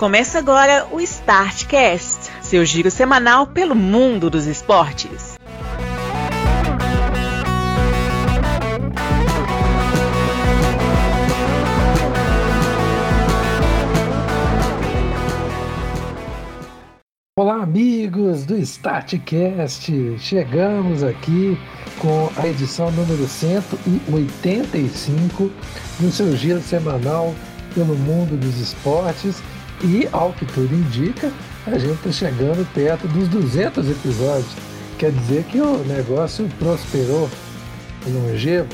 Começa agora o Startcast, seu giro semanal pelo mundo dos esportes. Olá, amigos do Startcast! Chegamos aqui com a edição número 185 do seu giro semanal pelo mundo dos esportes e, ao que tudo indica, a gente está chegando perto dos 200 episódios. Quer dizer que o negócio prosperou, longevo.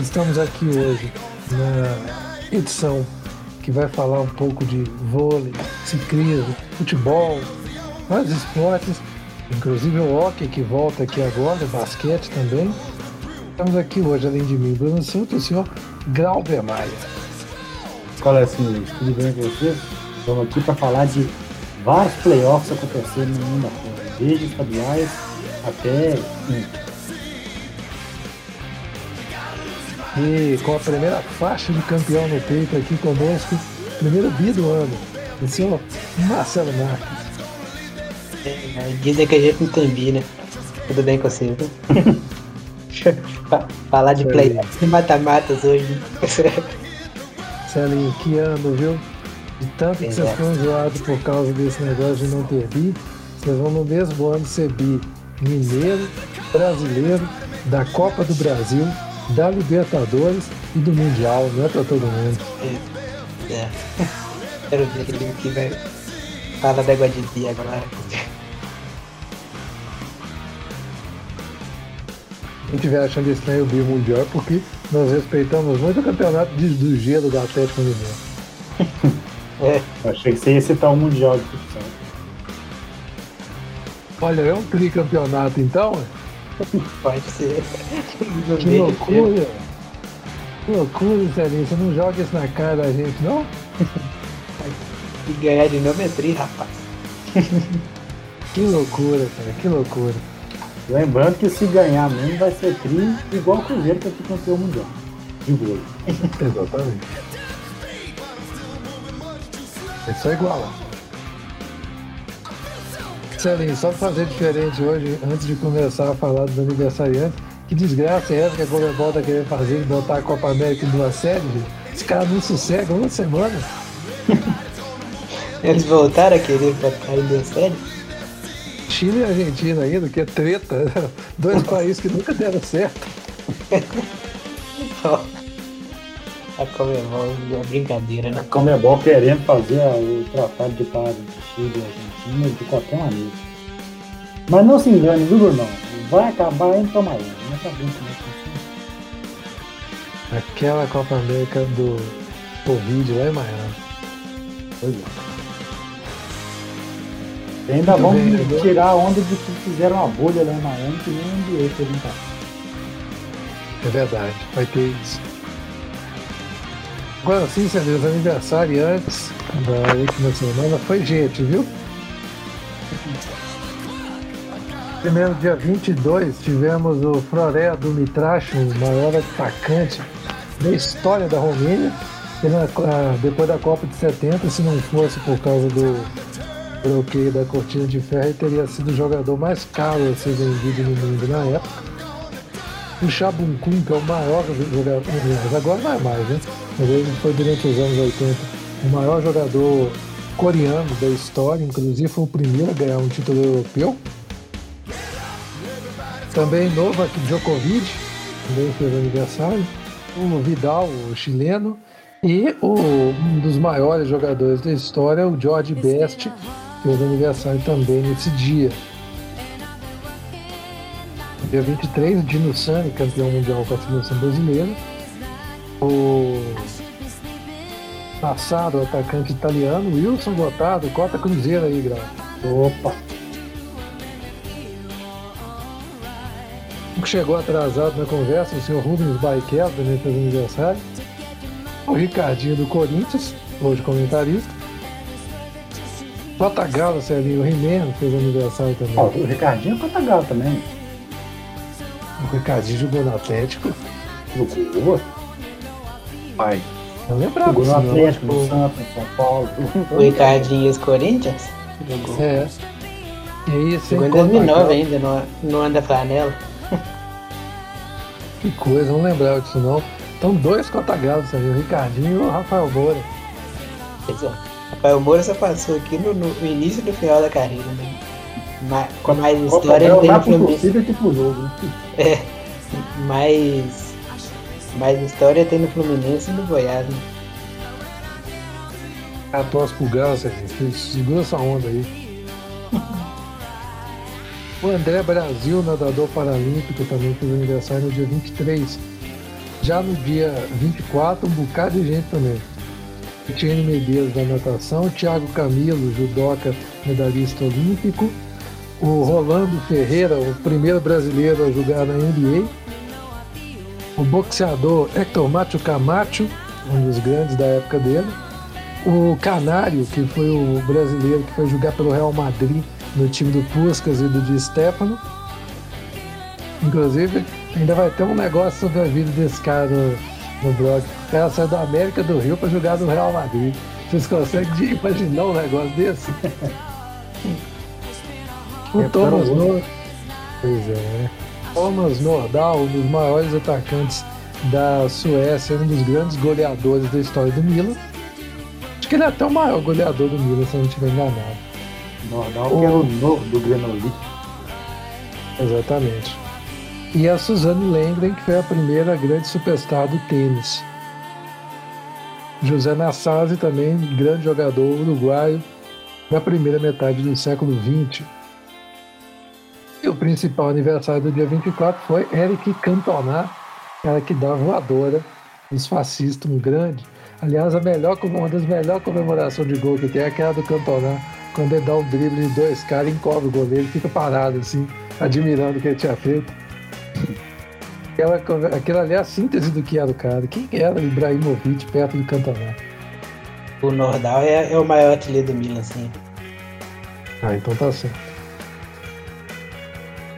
Estamos aqui hoje na edição que vai falar um pouco de vôlei, ciclismo, futebol, vários esportes, inclusive o hockey que volta aqui agora, basquete também. Estamos aqui hoje, além de mim, Bruno Souto, o senhor Glauber Maia. Fala assim, tudo bem com vocês? Estamos aqui para falar de vários playoffs acontecendo no mundo afora, desde estaduais até E com a primeira faixa de campeão no peito aqui conosco, primeiro bi do ano, o senhor Marcelo Marques. É, dizem que a gente não tem bi, né? Tudo bem com você, viu? Falar de playoffs e mata-matas hoje. Celinho, que ano, viu? De tanto que vocês ficam zoados por causa desse negócio de não ter bi, vocês vão no mesmo ano ser bi mineiro, brasileiro, da Copa do Brasil, da Libertadores e do Mundial, não é pra todo mundo. É. Quero ver aquele que vai falar da água de dia agora. Quem estiver achando estranho o bi mundial é porque nós respeitamos muito o campeonato de- do gelo do Atlético Mineiro. É, achei que você ia citar o Mundial de Futsal. Olha, é um tricampeonato então? pode ser. Que loucura! Que loucura, Celinho. Você não joga isso na cara da gente, não? E ganhar de novo é tri, rapaz. Que loucura, cara, que loucura. Lembrando que se ganhar mesmo vai ser tri igual o Cruzeiro que aqui campeão mundial. De vôlei. Exatamente. É só igualar. Celinho, só pra fazer diferente hoje, antes de começar a falar dos aniversariantes, que desgraça é essa que a Comebol tá querendo fazer de botar a Copa América em duas séries? gente? Os caras não sossegam uma semana. Eles voltaram a querer botar em sério? Chile e Argentina ainda, que é treta. Dois países que nunca deram certo. A Comebol é brincadeira, né? A Comebol querendo fazer o tratado de paz entre Chile e Argentina de qualquer maneira. Mas não se engane, viu, Brunão? Vai acabar indo pra Miami. Não sabemos como é que funciona. Aquela Copa América do Covid lá em Miami. Pois é. E ainda Muito vão bem, tirar a onda de que fizeram uma bolha lá em Miami que nem o NBA fez em casa. É verdade, vai ter isso. Agora sim, Celinho, os aniversariantes da última semana foi gente, viu? Primeiro, dia 22, tivemos o Floré do Mitracho, o maior atacante da história da Romênia. Depois da Copa de 70, se não fosse por causa do bloqueio da cortina de ferro, ele teria sido o jogador mais caro a ser vendido no mundo na época. O Chabuncum, que é o maior jogador, agora não é mais, né? Mas ele foi durante os anos 80 o maior jogador coreano da história, inclusive foi o primeiro a ganhar um título europeu. Também Novak Djokovic, também fez aniversário. O Vidal, o chileno. E o, um dos maiores jogadores da história, o George Best, fez aniversário também nesse dia. Dia 23, o Dino Sani, campeão mundial com a seleção brasileira. O passado atacante italiano, Wilson Gotardo, cota cruzeiro aí, Grau. Opa! O que chegou atrasado na conversa, o senhor Rubens Barrichello também fez aniversário. O Ricardinho do Corinthians, hoje comentarista. Patagalo, Celinho, Rimeno fez aniversário também. Ó, o Ricardinho é Patagal também. O Ricardinho jogou no Atlético. Jogou. Pai. Eu lembrava Jogou no não. Atlético, no Santos, no São Paulo. O Ricardinho e os Corinthians jogou. É. E aí, sem Jogou em contar 2009 aquela- ainda, no, no Anda Flanela. Que coisa, não lembrava disso não. Então dois cotagalos aí, o Ricardinho e o Rafael Moura. Pois é. Rafael Moura só passou aqui no, no início do final da carreira, né? Ma- Com mais história ele tem no mais com Fluminense. pro jogo. É, mais, mais história tem no Fluminense e no Goiás, né? A tosse pro Galo, Serginho. Segura essa onda aí. O André Brasil, nadador paralímpico, também fez aniversário no dia 23. Já no dia 24, um bocado de gente também. Etienne Medeiros da natação, Thiago Camilo, judoca, medalhista olímpico, o Rolando Ferreira, o primeiro brasileiro a jogar na NBA, o boxeador Hector Macho Camacho, um dos grandes da época dele, o Canário, que foi o brasileiro que foi jogar pelo Real Madrid no time do Puskas e do Di Stefano. Inclusive, ainda vai ter um negócio sobre a vida desse cara no, blog. O cara saiu da América do Rio para jogar no Real Madrid. Vocês conseguem imaginar um negócio desse? o É, Thomas o Nor... Pois é, né? Thomas Nordahl, um dos maiores atacantes da Suécia, um dos grandes goleadores da história do Milan. Acho que ele é até o maior goleador do Milan, se eu não estiver enganado. Nordal, que era o novo do Grenoli. Exatamente. E a Suzane Lenglen, que foi a primeira grande superstar do tênis. José Nassasi também, grande jogador uruguaio da primeira metade do século XX. E o principal aniversário do dia 24 foi Eric Cantona, cara que dá voadora dos fascistas, um grande. Aliás, a melhor, uma das melhores comemorações de gol que tem é aquela do Cantona, quando ele dá um drible de dois caras encobre o goleiro, fica parado assim, admirando o que ele tinha feito. Aquela, aquilo ali é a síntese do que era o cara. Quem era o Ibrahimovic perto do Cantona? O Nordal é, é o maior artilheiro do Milan, assim. Ah, então tá certo.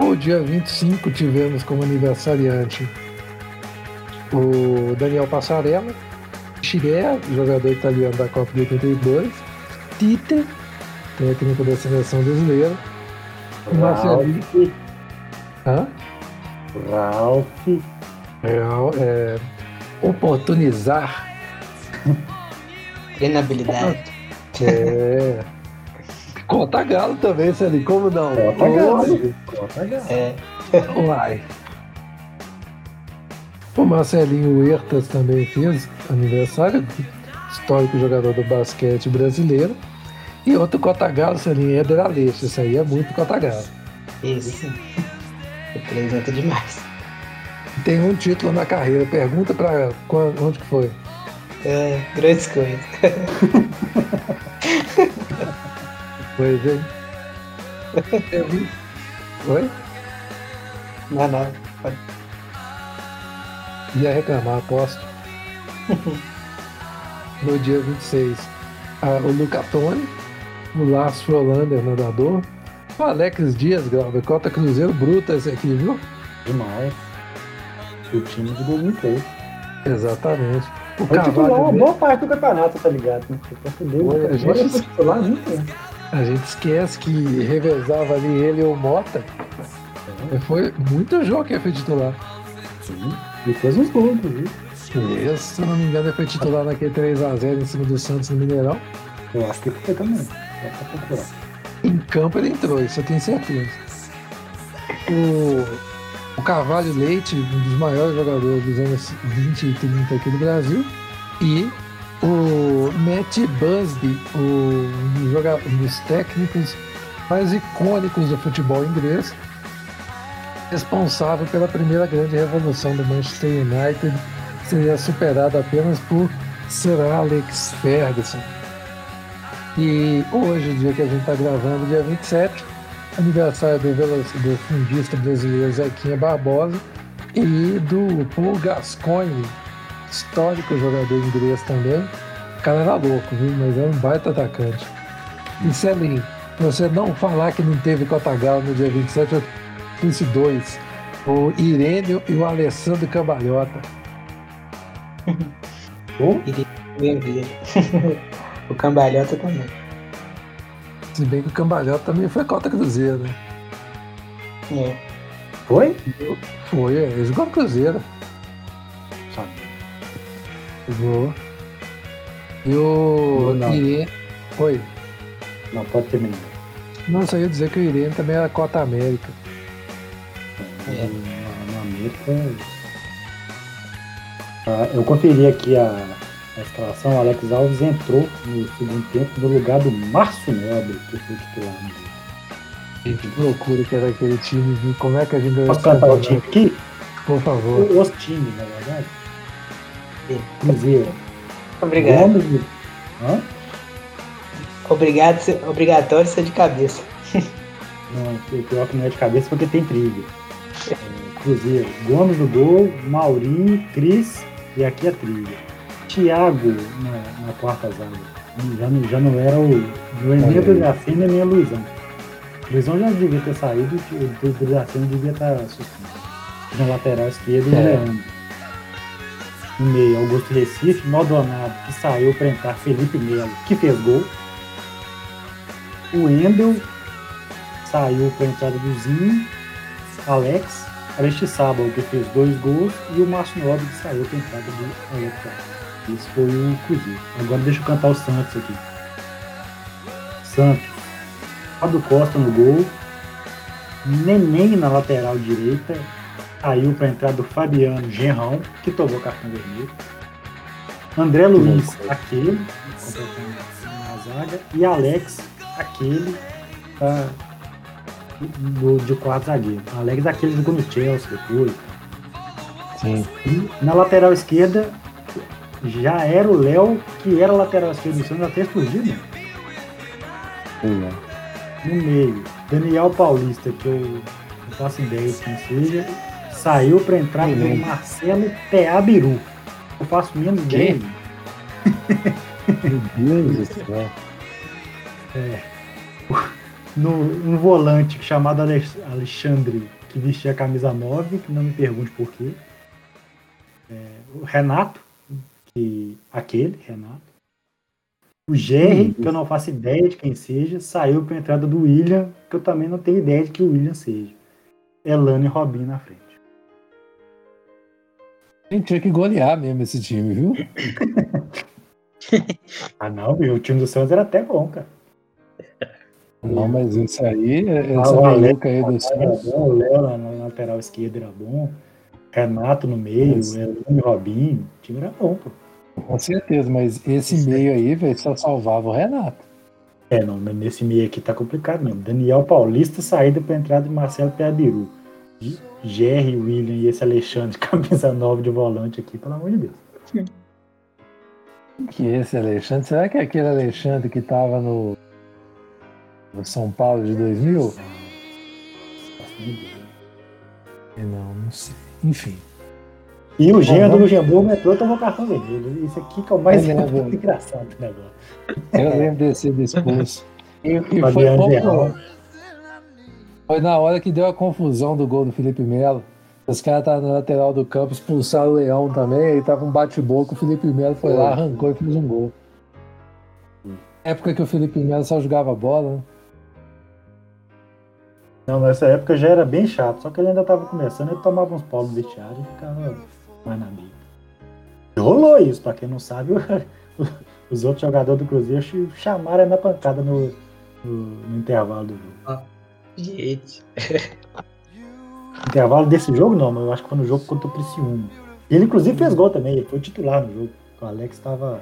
O dia 25 tivemos como aniversariante o Daniel Passarella, Chiré, jogador italiano da Copa de 82, Tite, técnico da seleção brasileira, Marcelinho. Hã? Ralf, Real, é, oportunizar. Treinabilidade. É. Conta galo também, Celinho, como não? Cota Galo. Cota Galo. É, Uai. O Marcelinho Huertas também fez aniversário, histórico jogador do basquete brasileiro. E outro Cotagalo, Celinho, Éder Aleixo. Isso aí é muito Cotagalo. isso. Representa demais. Tem um título na carreira. Pergunta pra quando, onde que foi? É, grandes coisas. É. Teve- Oi? Não, não. Pode- Ia reclamar, aposto. no dia 26, ah, o Luca Toni, o Lars Frolander, nadador, o Alex Dias, Glauber, cota Cruzeiro bruta esse aqui, viu? Demais. O time de 2003. Exatamente. O Foi titular uma Carvalho, boa parte do campeonato, tá ligado? né? Porque fudeu, Foi, a agora gente- titular muito tempo. A gente esquece que revezava ali ele e o Mota. Foi muito jogo que foi titular. Sim. E fez uns gols, inclusive. E, se eu não me engano, ele foi titular naquele 3x0 em cima do Santos no Mineirão. Eu acho que foi também. Em campo ele entrou, isso eu tenho certeza. O, o Carvalho Leite, um dos maiores jogadores dos anos 20 e 30 aqui do Brasil. E o Matt Busby, um, joga- um dos técnicos mais icônicos do futebol inglês, responsável pela primeira grande revolução do Manchester United, seria superada apenas por Sir Alex Ferguson. E hoje, o dia que a gente está gravando, dia 27, aniversário do, do fundista brasileiro Zequinha Barbosa e do Paul Gascoigne, histórico jogador inglês também. O cara era louco, viu? Mas era um baita atacante. E Celinho, você não falar que não teve Cotagal no dia 27, eu trouxe dois. O Irênio e o Alessandro Cambalhota. Pô, Bem-vindo. o Cambalhota também. Se bem que o Cambalhota também foi cota Cruzeiro, né? É. Foi? Foi, é, ele jogou no Cruzeiro. Sabe. Jogou. E o Não. Irene. Oi. Não, pode terminar. Não, só ia dizer que o Irene também era cota América. É. Na, na América. Ah, eu conferi aqui a, a escalação. O Alex Alves entrou no segundo tempo no lugar do Márcio Nobre, que foi titular. Que loucura que era aquele time, viu? Como é que a gente ganhou Posso cantar o time aqui? Por favor. Os times, na verdade. Cruzeiro. Obrigado. Gomes e- Hã? Obrigado, ser- obrigatório ser de cabeça. Não, o pior que não é de cabeça porque tem trilha. É, Cruzeiro. Gomes no gol, Mauri, Cris e aqui a trilha. Thiago na, na quarta zaga. Já, não- já não era o. Não é nem o Dracena nem o Luizão. O Luizão já devia ter saído o Dracena devia estar suspenso. Na lateral esquerda e É. Leandro. No meio, Augusto Recife, Maldonado, que saiu para entrar Felipe Melo, que fez gol. O Endel saiu para a entrada do Zinho, Alex, Aristizábal, que fez dois gols, e o Márcio Nobre, que saiu para a entrada do Alex. Esse foi o Cruzeiro. Agora deixa eu cantar o Santos aqui. Santos. Fábio Costa no gol. Neném na lateral direita. Saiu para a entrada do Fabiano Genrão, que tomou cartão vermelho. André Luiz, aquele, na zaga. E Alex, aquele, tá, do, de quatro zagueiros. Alex, aquele jogou no Chelsea depois. Sim. E na lateral esquerda, já era o Léo, que era lateral esquerdo do Santos até explodido. No meio, Daniel Paulista, que eu não faço ideia de quem seja, saiu para entrar com é? o Marcelo Peabiru. Eu faço menos ideia. Meu Deus do céu. No, um volante chamado Alex- Alexandre, que vestia a camisa 9, que não me pergunte por quê. É, o Renato, que aquele, Renato. O Jerry, que eu não faço ideia de quem seja, saiu para a entrada do William, que eu também não tenho ideia de que o William seja. Elano e Robinho na frente. A gente tinha que golear mesmo esse time, viu? Ah não, meu, o time do Santos era até bom, cara. Não, mas isso aí, Ah, essa o Alex meluca aí do Era Santos. bom, o Léo na, lateral esquerda era bom. Renato no meio, Elano e Robinho. O time era bom, pô. Com certeza, mas esse meio aí, velho, só salvava o Renato. É, não, mas nesse meio aqui tá complicado mesmo. Daniel Paulista, saída para entrada de Marcelo Peabiru. Jerry, William e esse Alexandre, camisa 9 de volante aqui, pelo amor de Deus. Que esse Alexandre? Será que é aquele Alexandre que tava no, no São Paulo de 2000? Nossa, nem ideia. Não, não sei. Enfim. E o Jean do Luxemburgo entrou e tomou cartão vermelho. Isso aqui que é o mais lembro. engraçado do negócio. Eu lembro desse discurso. E, e foi. Foi na hora que deu a confusão do gol do Felipe Melo. Os caras estavam na lateral do campo, expulsaram o Leão também, aí tava um bate-boca, o Felipe Melo foi lá, arrancou e fez um gol. Época que o Felipe Melo só jogava bola, né? Não, nessa época já era bem chato, só que ele ainda tava começando, ele tomava uns pau no vestiário e ficava mais na. E rolou isso, pra quem não sabe, os outros jogadores do Cruzeiro ch- chamaram ele na pancada no, no, no intervalo do jogo. Gente. Intervalo desse jogo não, mas eu acho que foi no jogo contra o Criciúma. Ele inclusive fez gol também, ele foi titular no jogo. O Alex estava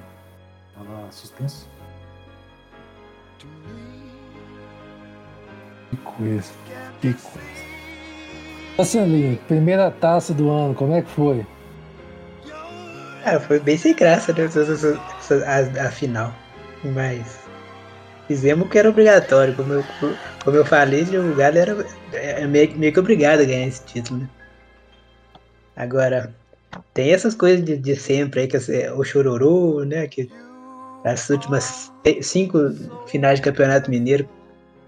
tava suspenso. Que coisa. Que coisa. Marcelinho, primeira taça do ano, como é que foi? Ah, foi bem sem graça, né? essa- a, a final. Mas fizemos o que era obrigatório. Como eu, como eu falei, o Galo era é meio, meio que obrigado a ganhar esse título. Né? Agora, tem essas coisas de, de sempre aí, que é o chororô, né? Que as últimas cinco finais de campeonato mineiro,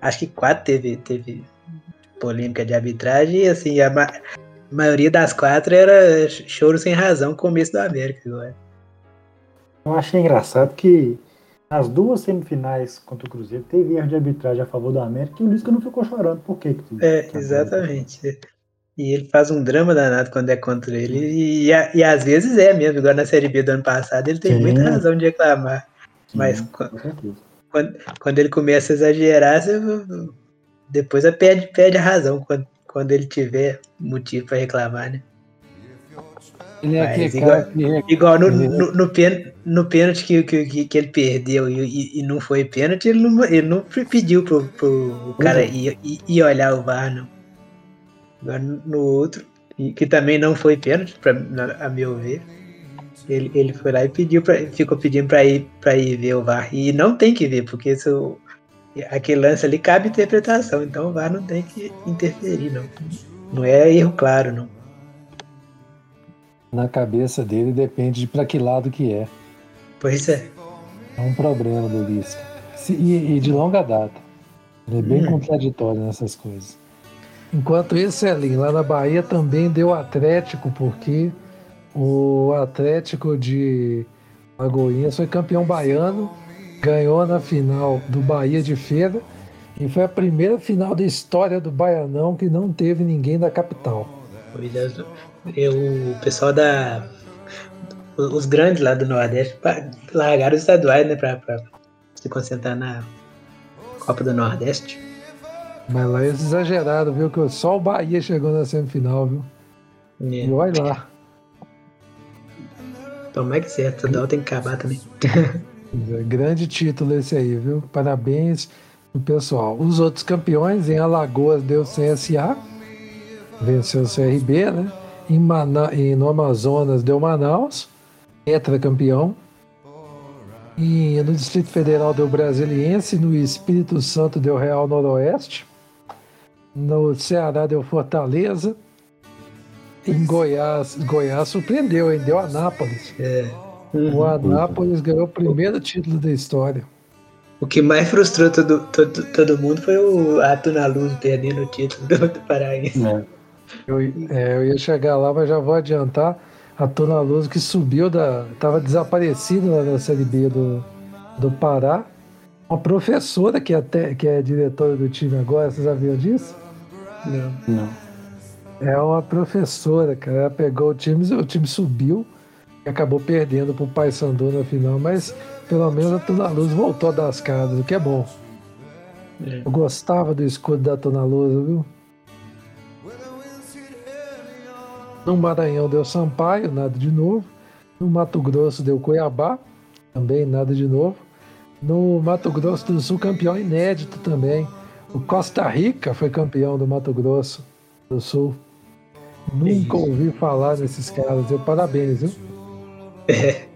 acho que quatro teve, teve polêmica de arbitragem, e assim, a, ma- maioria das quatro era choro sem razão, começo do América agora. Eu achei engraçado que nas duas semifinais contra o Cruzeiro teve erro de arbitragem a favor do América e o Lisca não ficou chorando. Por quê? Que é, exatamente. E ele faz um drama danado quando é contra ele. E, e, e às vezes é mesmo, igual na Série B do ano passado, ele tem Sim. muita razão de reclamar. Sim, Mas quando, quando, ele começa a exagerar, você, depois perde, perde a razão quando, quando ele tiver motivo para reclamar, né? Ele é Mas, igual, que... igual no, no, no, pen, no pênalti que, que, que ele perdeu e, e, não foi pênalti, ele não, ele não pediu pro, pro cara ir, ir olhar o VAR, não. Agora no outro, que também não foi pênalti, pra, a meu ver, ele, ele foi lá e pediu pra, ficou pedindo para ir, pra ir ver o VAR. E não tem que ver, porque isso, aquele lance ali cabe interpretação, então o VAR não tem que interferir, não. Não é erro claro, não. Na cabeça dele depende de para que lado que é. Pois é. É um problema do Lisca. E, e, de longa data. Ele é bem hum. contraditório nessas coisas. Enquanto isso, Elin, lá na Bahia também deu Atlético, porque o Atlético de Lagoinhas foi campeão baiano, ganhou na final do Bahia de Feira e foi a primeira final da história do Baianão que não teve ninguém da capital. Eu, o pessoal da. Os grandes lá do Nordeste largaram os estaduais, né, pra, pra se concentrar na Copa do Nordeste. Mas lá eles exageraram, viu? Que só o Bahia chegou na semifinal, viu? É. E olha lá. Tomara que certo, o tem que acabar também. É, grande título esse aí, viu? Parabéns pro pessoal. Os outros campeões, em Alagoas deu CSA, venceu o CRB, né? Em, Mana... em no Amazonas deu Manaus, campeão. E no Distrito Federal deu Brasiliense, no Espírito Santo deu Real Noroeste. No Ceará deu Fortaleza. Em Goiás, Goiás surpreendeu, hein? Deu Anápolis. É. Uhum. O Anápolis ganhou o primeiro título da história. O que mais frustrou todo, todo, todo mundo foi o Ato na Luz perdendo o título do, do Paraense. É. Eu, é, eu ia chegar lá, mas já vou adiantar. A Tona Luz que subiu da. estava desaparecido lá na Série B do, do Pará. Uma professora que, até, que é diretora do time agora, vocês já viram disso? Não. Não. É uma professora, cara. Ela pegou o time, o time subiu e acabou perdendo pro Paysandu na final, mas pelo menos a Tona Luz voltou das casas, o que é bom. É. Eu gostava do escudo da Tona Luz, viu? No Maranhão deu Sampaio, nada de novo. No Mato Grosso deu Cuiabá, também nada de novo. No Mato Grosso do Sul, campeão inédito também. O Costa Rica foi campeão do Mato Grosso do Sul. Nunca ouvi falar desses caras. Eu parabéns, viu? É.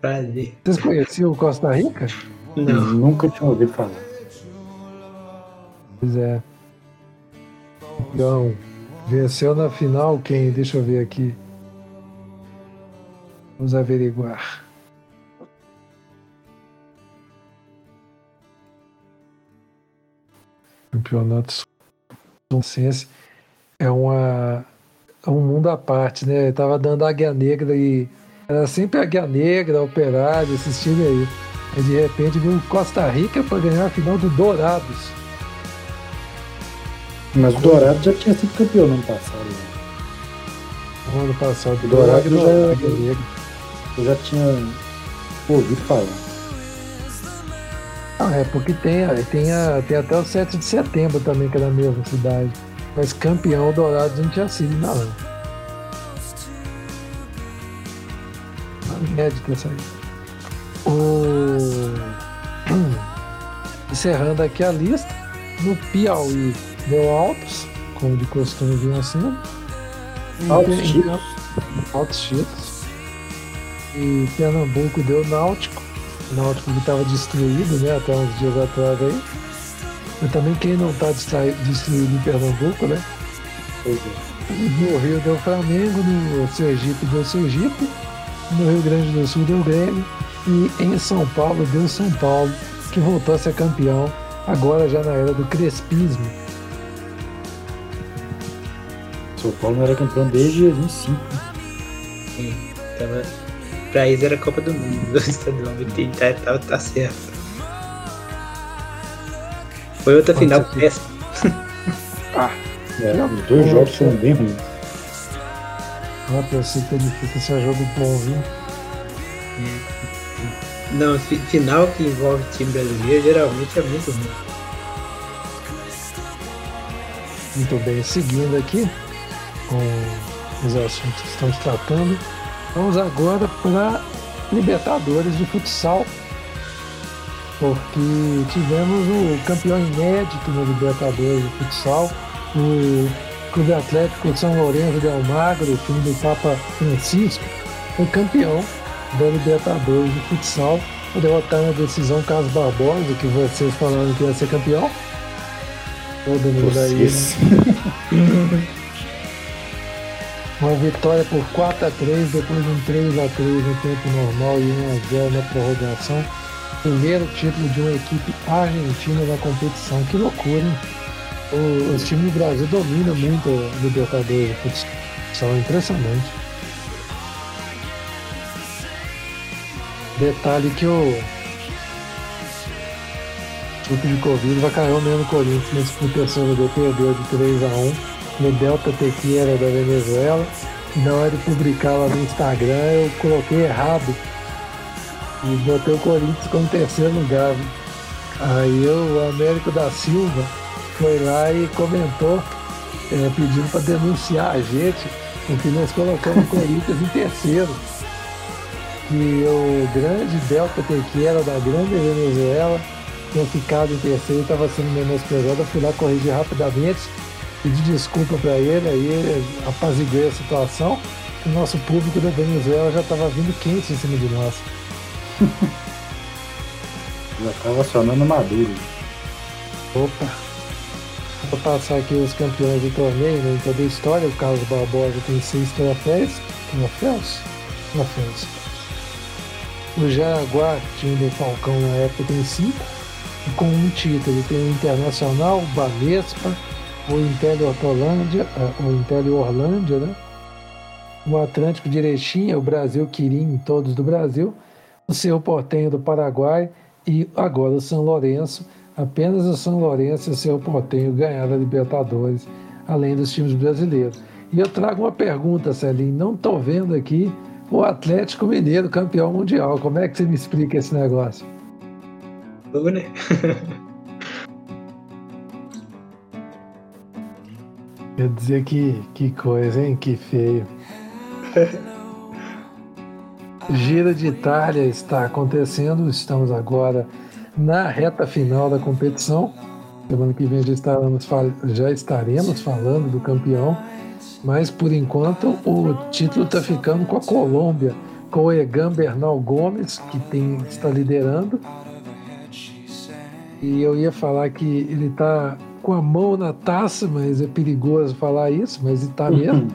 Prazer. Vocês conheciam o Costa Rica? Não. Nunca tinha ouvido falar. Pois é. Então, venceu na final quem? Deixa eu ver aqui. Vamos averiguar. Campeonato Sul é uma é um mundo à parte, né? Eu tava dando Águia Negra e era sempre Águia Negra, Operário, esses times aí. E de repente veio Costa Rica para ganhar a final do Dourados. Mas o Dourado já tinha sido campeão no ano passado. Né? No ano passado, o Dourado, Dourado já, já, eu já tinha ouvido falar. Ah, é porque tem, tem, a, tem até o 7 de setembro também, que é na mesma cidade. Mas campeão Dourado não tinha sido, não. Inédito essa aí. O... Encerrando aqui a lista, no Piauí deu altos, como de costume vinha assim. Altos títulos. Altos títulos. E Pernambuco deu Náutico. Náutico que estava destruído, né, até uns dias atrás aí. Mas também quem não está destruído em Pernambuco, né? Pois é. No Rio deu Flamengo, no Sergipe deu Sergipe, no Rio Grande do Sul deu Grêmio e em São Paulo deu São Paulo, que voltou a ser campeão, agora já na era do crespismo. São Paulo não era campeão desde 2005. Sim, tava pra eles era Copa do Mundo, do estadual. Tá, tá, tá certo. Foi outra Pode final ser. péssima. Ah, é, os dois jogos foram bem ruins. Ah, pensei que ele fica esse jogo bom, viu? Não, fi- final que envolve time brasileiro geralmente é muito ruim. Muito bem, seguindo aqui com os assuntos que estamos tratando, vamos agora para Libertadores de futsal, porque tivemos o campeão inédito na Libertadores de futsal, o Clube Atlético São Lourenço de Almagro, o time do Papa Francisco, foi campeão da Libertadores de futsal, por derrotar na decisão Carlos Barbosa, que vocês falaram que ia ser campeão. Todo mundo aí, né? Uma vitória por 4 a 3 depois de um 3 a 3 no tempo normal e 1 a 0 na prorrogação. Primeiro título de uma equipe argentina na competição. Que loucura, hein? O, os times do Brasil dominam muito a Libertadores de futsal. É impressionante. Detalhe que o grupo de Covid vai cair mesmo no Corinthians na disputa do perdeu de 3 a 1 no Delta Tequila da Venezuela. Na hora de publicar lá no Instagram eu coloquei errado e botei o Corinthians como terceiro lugar. Aí eu, o Américo da Silva foi lá e comentou eh, pedindo para denunciar a gente, porque nós colocamos o Corinthians em terceiro. Que o grande Delta Tequila da grande Venezuela tinha ficado em terceiro e estava sendo menosprezado. Eu fui lá corrigir rapidamente, pedi desculpa para ele, aí apaziguei a situação. O nosso público da Venezuela já estava vindo quente em cima de nós. Já tava acionando Maduro. Opa! Vou passar aqui os campeões do torneio, né? Então, da história, o Carlos Barbosa tem seis troféus. Troféus? Troféus. O Jaraguá, time do Falcão na época, tem cinco. E com um título tem o Internacional, o Banespa, o Inter Hortolândia, ah, o Inter Orlândia, né? O Atlântico Erechim, o Brasil Quirim, todos do Brasil. O Cerro Portenho do Paraguai e agora o São Lourenço. Apenas o São Lourenço e o Cerro Portenho ganharam a Libertadores, além dos times brasileiros. E eu trago uma pergunta, Celinho. Não estou vendo aqui o Atlético Mineiro campeão mundial. Como é que você me explica esse negócio? Ou, Quer dizer que, que coisa, hein? Que feio. Gira de Itália está acontecendo, estamos agora na reta final da competição. Semana que vem já estaremos, já estaremos falando do campeão, mas por enquanto o título está ficando com a Colômbia, com o Egan Bernal Gomes, que tem, está liderando. E eu ia falar que ele está com a mão na taça, mas é perigoso falar isso, mas está mesmo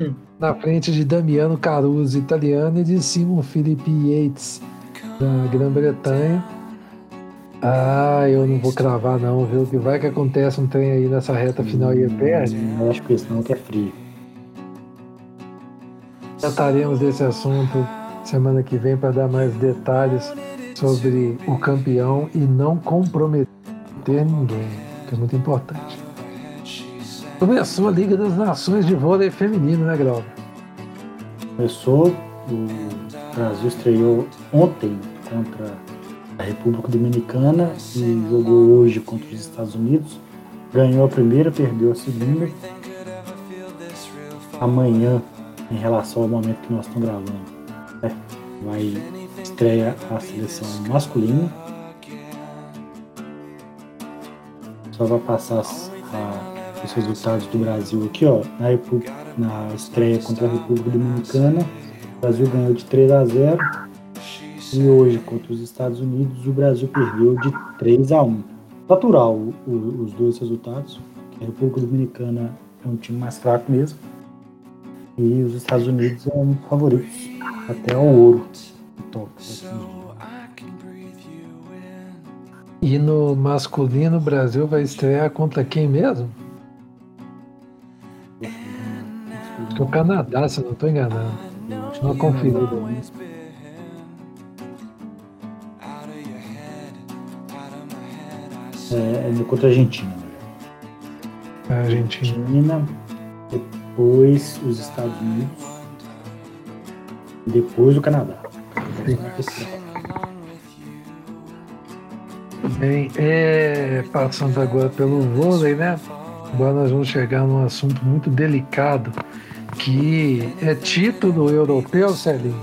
na frente de Damiano Caruso, italiano, e de Simon Felipe Yates, da Grã-Bretanha. Ah, eu não vou cravar não, viu? Que vai que acontece um trem aí nessa reta final e ele perde. Eu acho que esse não que é frio. Trataremos desse assunto semana que vem para dar mais detalhes sobre o campeão e não comprometer ninguém, que é muito importante. Começou a Liga das Nações de Vôlei Feminino, né, Grau? Começou, o Brasil estreou ontem contra a República Dominicana e jogou hoje contra os Estados Unidos. Ganhou a primeira, perdeu a segunda. Amanhã, em relação ao momento que nós estamos gravando, né, vai estreia a seleção masculina. Só vai passar as- a- os resultados do Brasil aqui, ó. Na, na estreia contra a República Dominicana, o Brasil ganhou de 3 a 0. E hoje, contra os Estados Unidos, o Brasil perdeu de 3 a 1. Natural o- o- os dois resultados. A República Dominicana é um time mais fraco mesmo. E os Estados Unidos é um favorito até ao ouro. Tóquio, assim. E no masculino, o Brasil vai estrear contra quem mesmo? Acho que é o Canadá, se eu não estou enganado. Conferida. Né? É, é contra a Argentina. A Argentina. Argentina, depois os Estados Unidos, depois o Canadá. Bem, é, passando agora pelo vôlei, né? Agora nós vamos chegar num assunto muito delicado, que é título europeu, Celinho.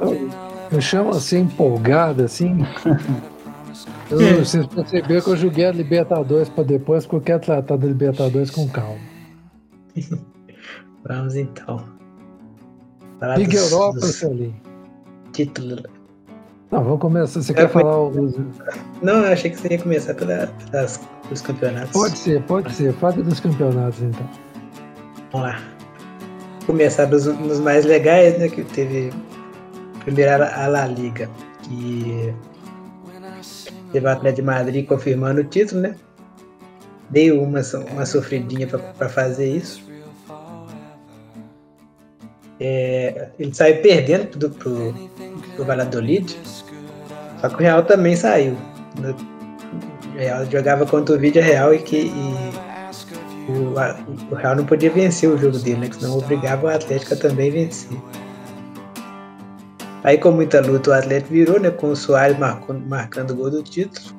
Eu, eu chamo assim empolgado, assim. Eu, vocês perceberam que eu joguei a Libertadores para depois, porque eu quero tratar da Libertadores com calma. Vamos então. Liga Europa, Celinho. Título não, vamos começar. Você eu quer falar os. Não, eu achei que você ia começar pela, pelas, pelos campeonatos. Pode ser, pode ser. Fale dos campeonatos então. Vamos lá. Começar dos, dos mais legais, né? Que teve. Primeiro a La Liga. Que teve o Atlético de Madrid confirmando o título, né? Dei uma, uma sofridinha para fazer isso. É, ele saiu perdendo pro, pro, pro Valladolid, só que o Real também saiu. O Real jogava contra o Vídeo Real e que e o, a, o, Real não podia vencer o jogo dele, né? Senão obrigava o Atlético a também vencer. Aí com muita luta o Atlético virou, né? Com o Soares marcando, marcando o gol do título.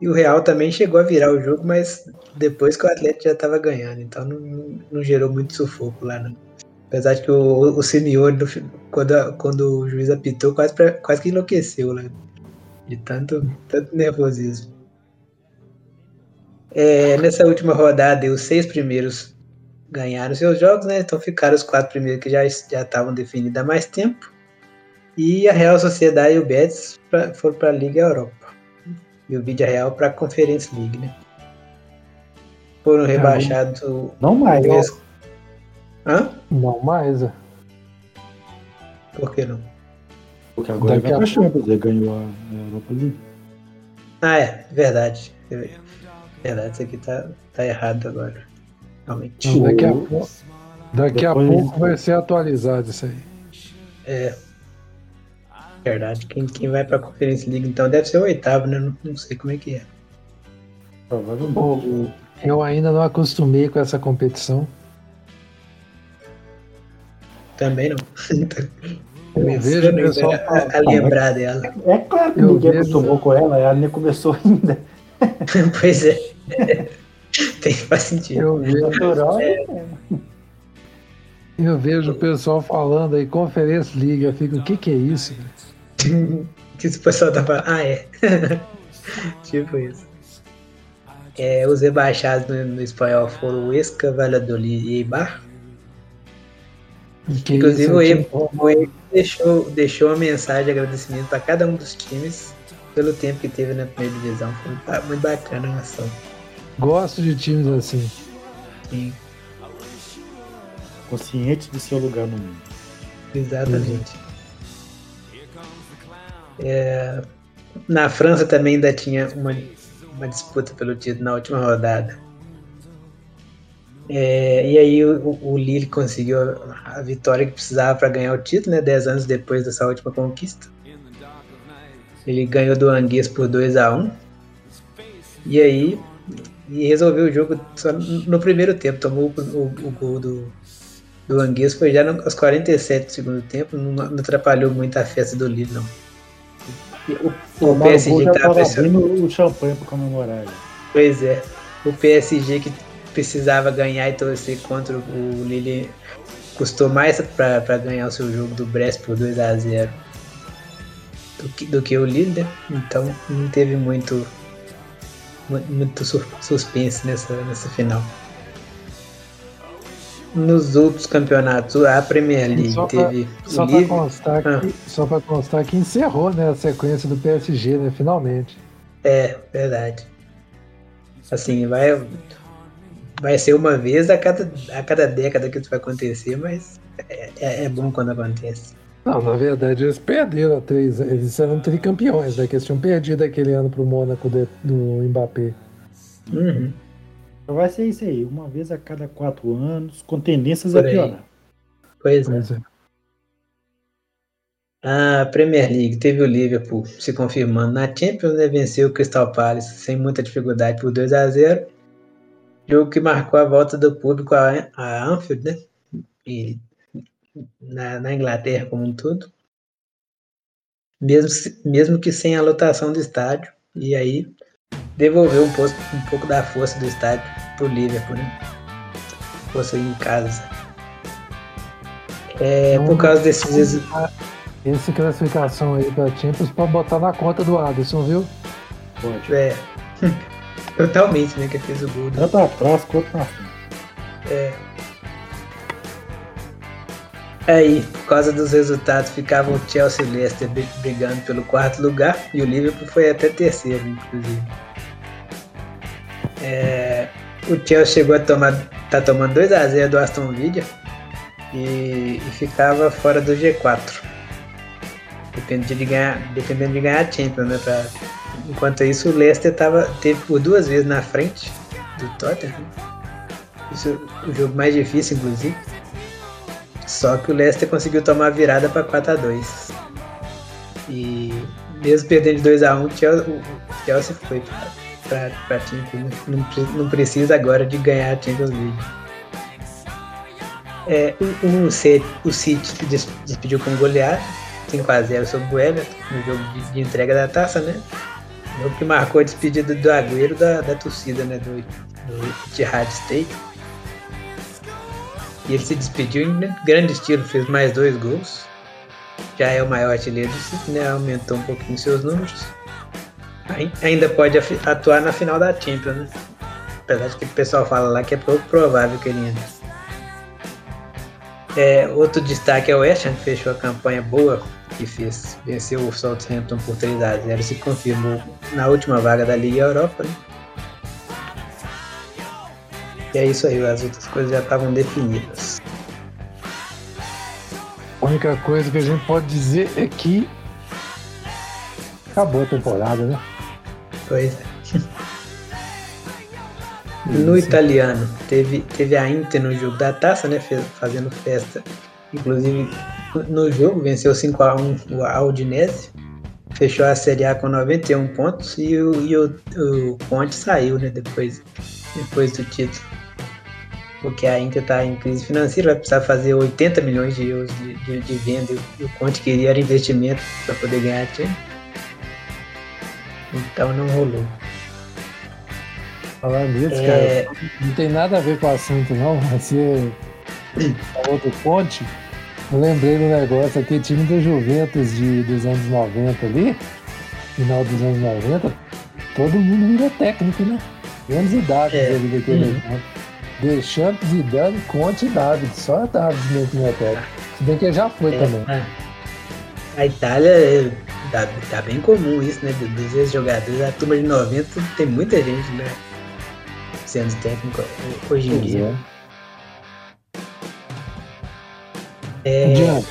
E o Real também chegou a virar o jogo, mas depois que o Atlético já estava ganhando. Então não, não, não gerou muito sufoco lá não. Apesar de que o, o Simeone, quando, quando o juiz apitou, quase, pra, quase que enlouqueceu, né? De tanto, tanto nervosismo. É, nessa última rodada, os seis primeiros ganharam seus jogos, né? Então ficaram os quatro primeiros que já já estavam definidos há mais tempo. E a Real Sociedade e o Betis pra, foram para a Liga Europa. E o Vídeo Real para a Conference League, né? Foram rebaixados. Não mais, né? Hã? Não mais. É. Por que não? Porque agora Daqui vai pra Champions, ele ganhou a Europa League. Ah, é, verdade. Verdade, isso aqui tá, tá errado agora. Realmente. Não, daqui a, pouco, daqui a pouco vai ser atualizado isso aí. É. Verdade. Quem, quem vai pra Conferência League então deve ser o oitavo, né? Não, não sei como é que é. Provavelmente. Eu ainda não acostumei com essa competição. Também não. Eu vejo o pessoal a, a, lembrar dela. É claro que eu ninguém vejo... acostumou com ela, ela nem começou ainda. pois é. Tem faz sentido. Eu vejo, é. eu vejo o pessoal falando aí, Conferência Liga, eu fico, o que que é isso? que o pessoal tá falando, ah é. tipo isso. É, os rebaixados no, no espanhol foram o Esca, Valladolid e Eibar. Que Inclusive o Evo, o Evo deixou, deixou uma mensagem de agradecimento para cada um dos times pelo tempo que teve na primeira divisão. Foi muito bacana a ação. Gosto de times assim. Sim. Consciente do seu lugar no mundo. Exatamente. É, na França também ainda tinha uma, uma disputa pelo título na última rodada. É, e aí o, o Lille conseguiu a, vitória que precisava para ganhar o título, né? Dez anos depois dessa última conquista. Ele ganhou do Anguês por 2 a 1 um, E aí e resolveu o jogo só no primeiro tempo. Tomou o, o, o gol do, do Anguês, foi já no, aos 47 do segundo tempo. Não, não atrapalhou muito a festa do Lille, não. O, o PSG que tava pressionando. o champanhe para comemorar. Pois é. O PSG que precisava ganhar e torcer contra o Lille custou mais para ganhar o seu jogo do Brest por 2 a 0 do que, do que o Lille, né? então não teve muito muito suspense nessa, nessa final. Nos outros campeonatos, a Premier League só pra, teve. Só para constar, ah. que, só constar que encerrou né, a sequência do PSG, né? Finalmente. É, verdade. Assim, vai vai ser uma vez a cada, a cada década que isso vai acontecer, mas é, é, é bom quando acontece. Não, na verdade eles perderam três. Eles eram tricampeões, né? Que eles tinham perdido aquele ano pro Mônaco de, do Mbappé. Uhum. Vai ser isso aí, uma vez a cada quatro anos, com tendências a piorar. Pois é. A Premier League teve o Liverpool se confirmando na Champions, né? Venceu o Crystal Palace sem muita dificuldade por 2 a 0 Jogo que marcou a volta do público a, a Anfield, né? E na, na Inglaterra como um todo. Mesmo, mesmo que sem a lotação do estádio. E aí devolveu um, posto, um pouco da força do estádio pro Liverpool, né? Força em casa. É, por causa desses. Essa classificação aí da Champions pode botar na conta do Aderson, viu? Pode. É. Totalmente, né? Que fez o gol. Tanto atrás quanto na frente. É. Aí, por causa dos resultados, ficavam o Chelsea e o Leicester brigando pelo quarto lugar e o Liverpool foi até terceiro, inclusive. É, o Chelsea chegou a tomar, tá tomando 2 a 0 do Aston Villa e, e ficava fora do G4. Dependendo de ganhar, dependendo de ganhar a Champions, né? Pra, enquanto isso, o Leicester tava, teve por duas vezes na frente do Tottenham. Isso é o jogo mais difícil, inclusive. Só que o Leicester conseguiu tomar a virada para 4 a 2 E mesmo perdendo de 2 a 1 o Chelsea foi para a Champions. Não, não precisa agora de ganhar a Champions League. É, o, o, o City despediu com goleada, 5x0 sobre o Everton, no jogo de, de, entrega da taça, né? Jogo que marcou a despedida do Agüero da, da torcida, né? Do, do Etihad Stadium. E ele se despediu em grande estilo, fez mais dois gols. Já é o maior artilheiro do City, né? Aumentou um pouquinho seus números. Ainda pode atuar na final da Champions, né? Apesar de que o pessoal fala lá que é pouco provável que ele entre. É, outro destaque é o West Ham, que fechou a campanha boa que fez. Venceu o Southampton por 3 a 0 se confirmou na última vaga da Liga Europa. Né? E é isso aí, as outras coisas já estavam definidas. A única coisa que a gente pode dizer é que acabou a temporada, né? Pois é. No italiano, teve, teve a Inter no jogo da taça, né? Fazendo festa. Inclusive, no jogo, venceu 5x1 o Aldinese. Fechou a Série A com 91 pontos e o, e o, o Ponte saiu, né? Depois, depois do título porque a Inter está em crise financeira, vai precisar fazer 80 milhões de euros de, de, de venda e o Conte queria investimento para poder ganhar time. Então não rolou. Falar nisso, é... cara, não tem nada a ver com o assunto não, você falou do Conte, eu lembrei do negócio aqui, time do Juventus de, dos anos 90 ali, final dos anos 90, todo mundo vira técnico, né? Menos idade é. ali daquele uhum. Deschamps, Zidane, Conte e David. Só David mesmo que não é técnico. Se bem que já foi é, também. É. A Itália tá, tá, bem comum isso, né? Dos ex-jogadores. A turma de 90 tem muita gente, né? Sendo técnico hoje em dia. É. é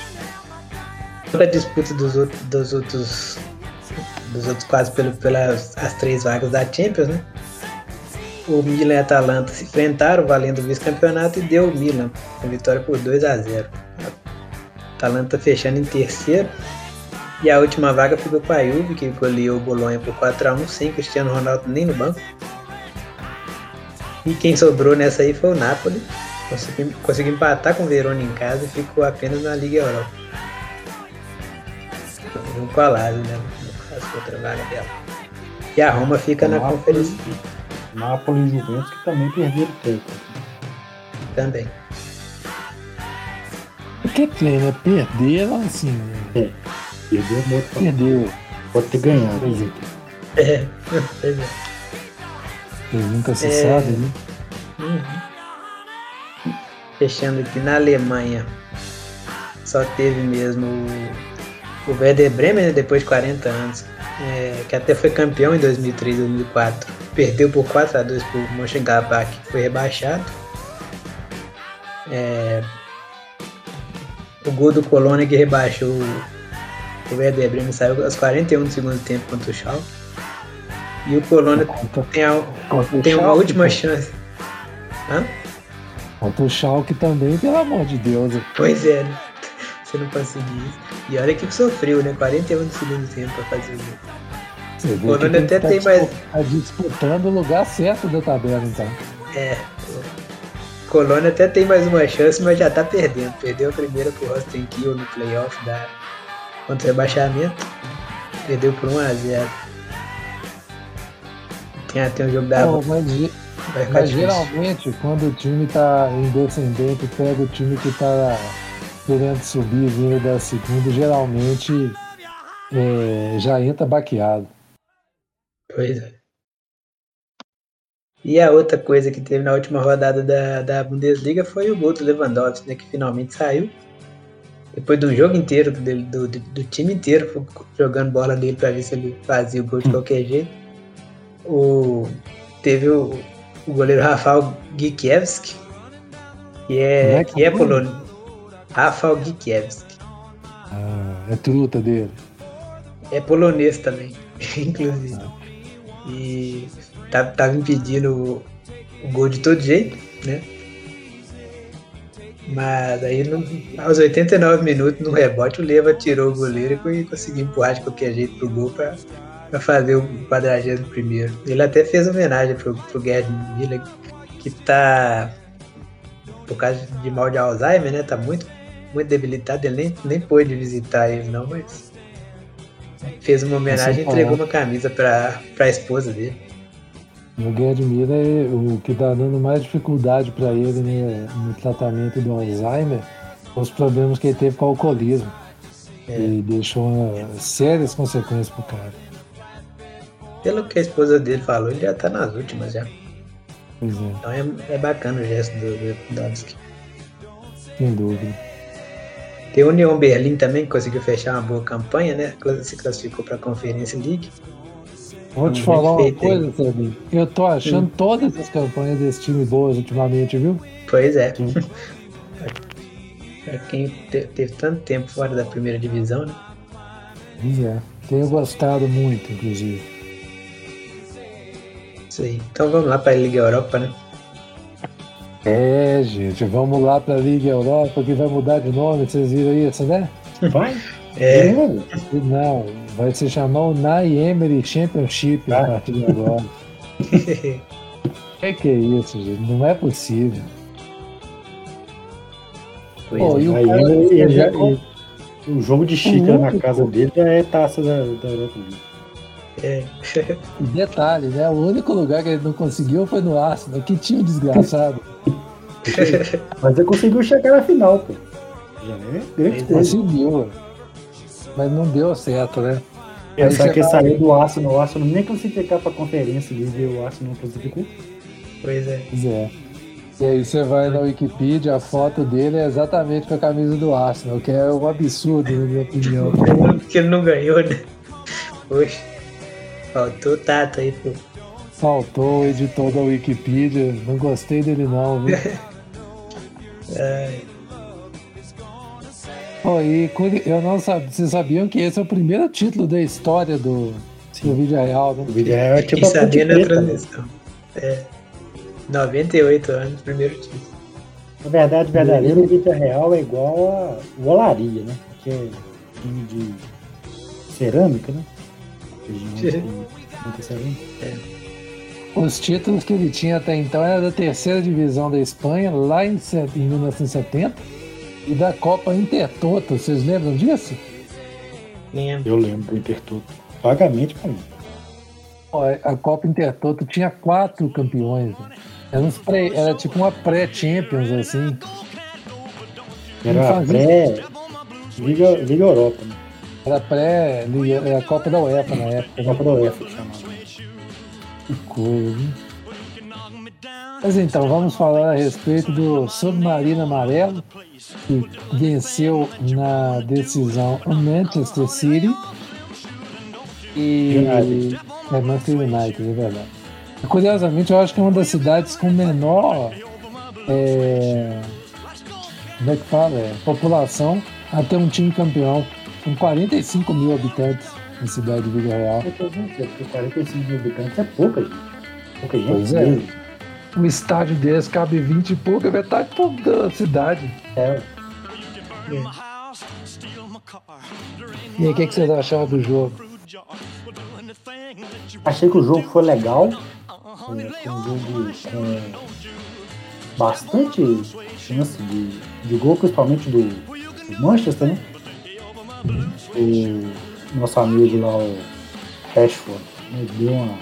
a disputa dos, dos outros dos outros quase pelo, pelas as três vagas da Champions, né? o Milan e a Atalanta se enfrentaram valendo o vice-campeonato e deu o Milan a vitória por 2 a 0. A Atalanta fechando em terceiro e a última vaga ficou com a Juve, que goleou o Bolonha por 4 a 1 sem Cristiano Ronaldo nem no banco. E quem sobrou nessa aí foi o Napoli. Conseguiu, conseguiu empatar com o Verona em casa e ficou apenas na Liga Europa. Junto com a Lazio, né? A outra vaga dela. E a Roma fica na Conferência. Napoli e Juventus que também perderam tempo. Também. O que tem, né? Perderam assim. É. Perdeu muito. Perdeu. Pode ter ganhado. Pois é. É, pois é. Nunca se é... sabe, né? Uhum. Fechando aqui na Alemanha. Só teve mesmo o, o Werder Bremen, né, depois de 40 anos, é, que até foi campeão em 2003, 2004. Perdeu por 4 a 2 para o Mönchengladbach, que foi rebaixado. É, o gol do Colônia que rebaixou o Werder Bremen saiu aos 41 do segundo tempo contra o Schalke. E o Colônia tem, a, tem uma última chance. Hã? O Schalke também, pelo amor de Deus. Pois é, né? Você não conseguiu isso. E olha que sofreu, né? 41 do segundo tempo pra fazer o gol. Você vê O Colônia que até tá tem mais- Tá disputando o lugar certo da tabela, então. É. Colônia até tem mais uma chance, mas já tá perdendo. Perdeu a primeira pro Rosten Kiel no playoff da contra o rebaixamento. Perdeu por 1x0. Tem até um jogo da Pô, mas, mas difícil. geralmente, quando o time tá em descendente, pega o time que tá querendo subir, vindo da segunda, geralmente é, já entra baqueado. Pois é. E a outra coisa que teve na última rodada da, da Bundesliga foi o gol do Lewandowski, né, que finalmente saiu. Depois de um jogo inteiro, do, do, do time inteiro, jogando bola nele pra ver se ele fazia o gol de qualquer jeito. O, teve o, o goleiro Rafael Gikiewski, que é, é que que é é o nome? polonês. Rafael Gikiewski. Ah, é truta dele. É polonês também, inclusive. E tá- tava impedindo o, o gol de todo jeito, né? Mas aí no- aos 89 minutos, no rebote, o Leva tirou o goleiro e conseguiu empurrar de qualquer jeito pro gol pra, pra fazer o 41 primeiro. Ele até fez homenagem pro, pro Gerd Miller, que tá por causa de mal de Alzheimer, né? Tá muito, muito debilitado, ele nem, nem pôde visitar ele não, mas fez uma homenagem e Assim, entregou uma camisa pra, pra esposa dele. O Gerd Miller, o que tá dando mais dificuldade para ele né, no tratamento do Alzheimer, os problemas que ele teve com o alcoolismo. É. E deixou sérias consequências pro cara. Pelo que a esposa dele falou, ele já tá nas últimas já. É, Então é, é bacana o gesto do Lewandowski. sem dúvida. Tem o União Berlim também, que conseguiu fechar uma boa campanha, né? Se classificou pra Conferência League. Vou te falar uma coisa, Sabinho. Eu tô achando todas as campanhas desse time boas ultimamente, viu? Pois é. Pra quem te- teve tanto tempo fora da primeira divisão, né? Pois é. Tenho gostado muito, inclusive. Isso aí. Então vamos lá pra Liga Europa, né? É, gente, vamos lá pra Liga Europa, que vai mudar de nome, vocês viram isso, né? Vai? É, Não, vai se chamar o Nai Emery Championship a Ah. partir de agora. Que que é isso, gente? Não é possível. pois Pô, é. e o Aí cara ele- ele escreveu já- com- ele- o jogo de xícara na casa dele já é taça da, da Europa League. É. Detalhe, né? O único lugar que ele não conseguiu foi no Arsenal. Que time desgraçado. Mas ele conseguiu chegar na final, pô. Já é grande. Conseguiu. Mas não deu certo, né? Pensar Aí que saiu do Arsenal, o Arsenal nem classificar pra conferência League e o Arsenal não classificou. Pois é. Pois é. E aí você vai na Wikipedia, a foto dele é exatamente com a camisa do Arsenal, que é um absurdo, na minha opinião. Porque ele não ganhou, né? Poxa. Faltou tato aí, pô. Faltou o editor da Wikipedia, não gostei dele não, viu? É, Pô, e curi- eu não sabia, vocês sabiam que esse é o primeiro título da história do, do vídeo real, né? O vídeo é tipo Quem sabia na Preta, né? transição. É. 98 anos, primeiro título. Na verdade, verdadeiro, o vídeo real é igual a o Olaria, né? Que é time de cerâmica, né? Os títulos que ele tinha até então era da terceira divisão da Espanha, lá em, em 1970, e da Copa Intertoto, vocês lembram disso? Lembro. Eu lembro do Intertoto. Vagamente pra mim. Ó, A Copa Intertoto tinha quatro campeões. né? Era, uns pré- era tipo uma pré-Champions, assim. Era fazia- pré Liga, Liga Europa, né? Era pré era a Copa da UEFA na época. Copa da UEFA que chamava. Que coisa, hein? Mas então, vamos falar a respeito do Submarino Amarelo, que venceu na decisão o Manchester City e United. é Manchester United, é verdade. Curiosamente, eu acho que é uma das cidades com menor é, como é que fala? É, população a ter um time campeão. Com 45 mil habitantes na cidade de Vila Real. Eu tô dizendo, porque 45 mil habitantes é pouca gente. Pouca gente Pois é. um estádio desse cabe 20 e pouco, é metade da cidade. É. E aí, o que, que vocês acharam do jogo? Achei que o jogo foi legal. Foi um jogo com bastante chance de, de gol, principalmente do, do Manchester, né? O nosso amigo lá, o Rashford, né, deu uma.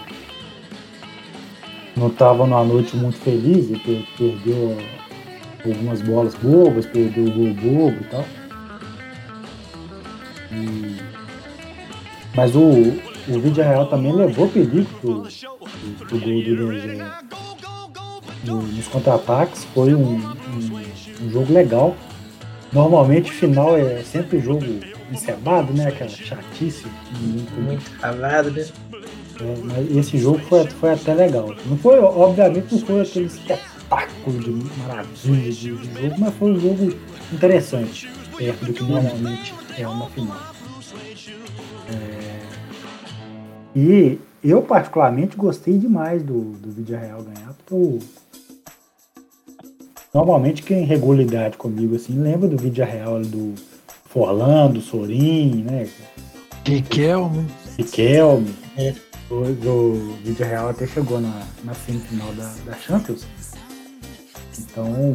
Não estava numa noite muito feliz, ele perdeu algumas bolas bobas, perdeu o gol bobo e tal. E... Mas o, o vídeo real também levou perigo pro, pro, pro gol do. No, nos contra-ataques foi um, um, um, jogo legal. Normalmente final é sempre jogo encerrado, né? Aquela chatice. Muito cavado, né? É, mas esse jogo foi, foi até legal. Não foi, obviamente, não foi aquele espetáculo de maravilha de, jogo, mas foi um jogo interessante, perto do que normalmente é uma final. É... E eu, particularmente, gostei demais do, do Vídeo Real ganhar, porque eu... normalmente quem regula idade comigo assim lembra do Vídeo Real do Forlan, do Sorin, né? Riquelme. Riquelme. É. Do, do Vídeo Real até chegou na, na semifinal da, da Champions. Então,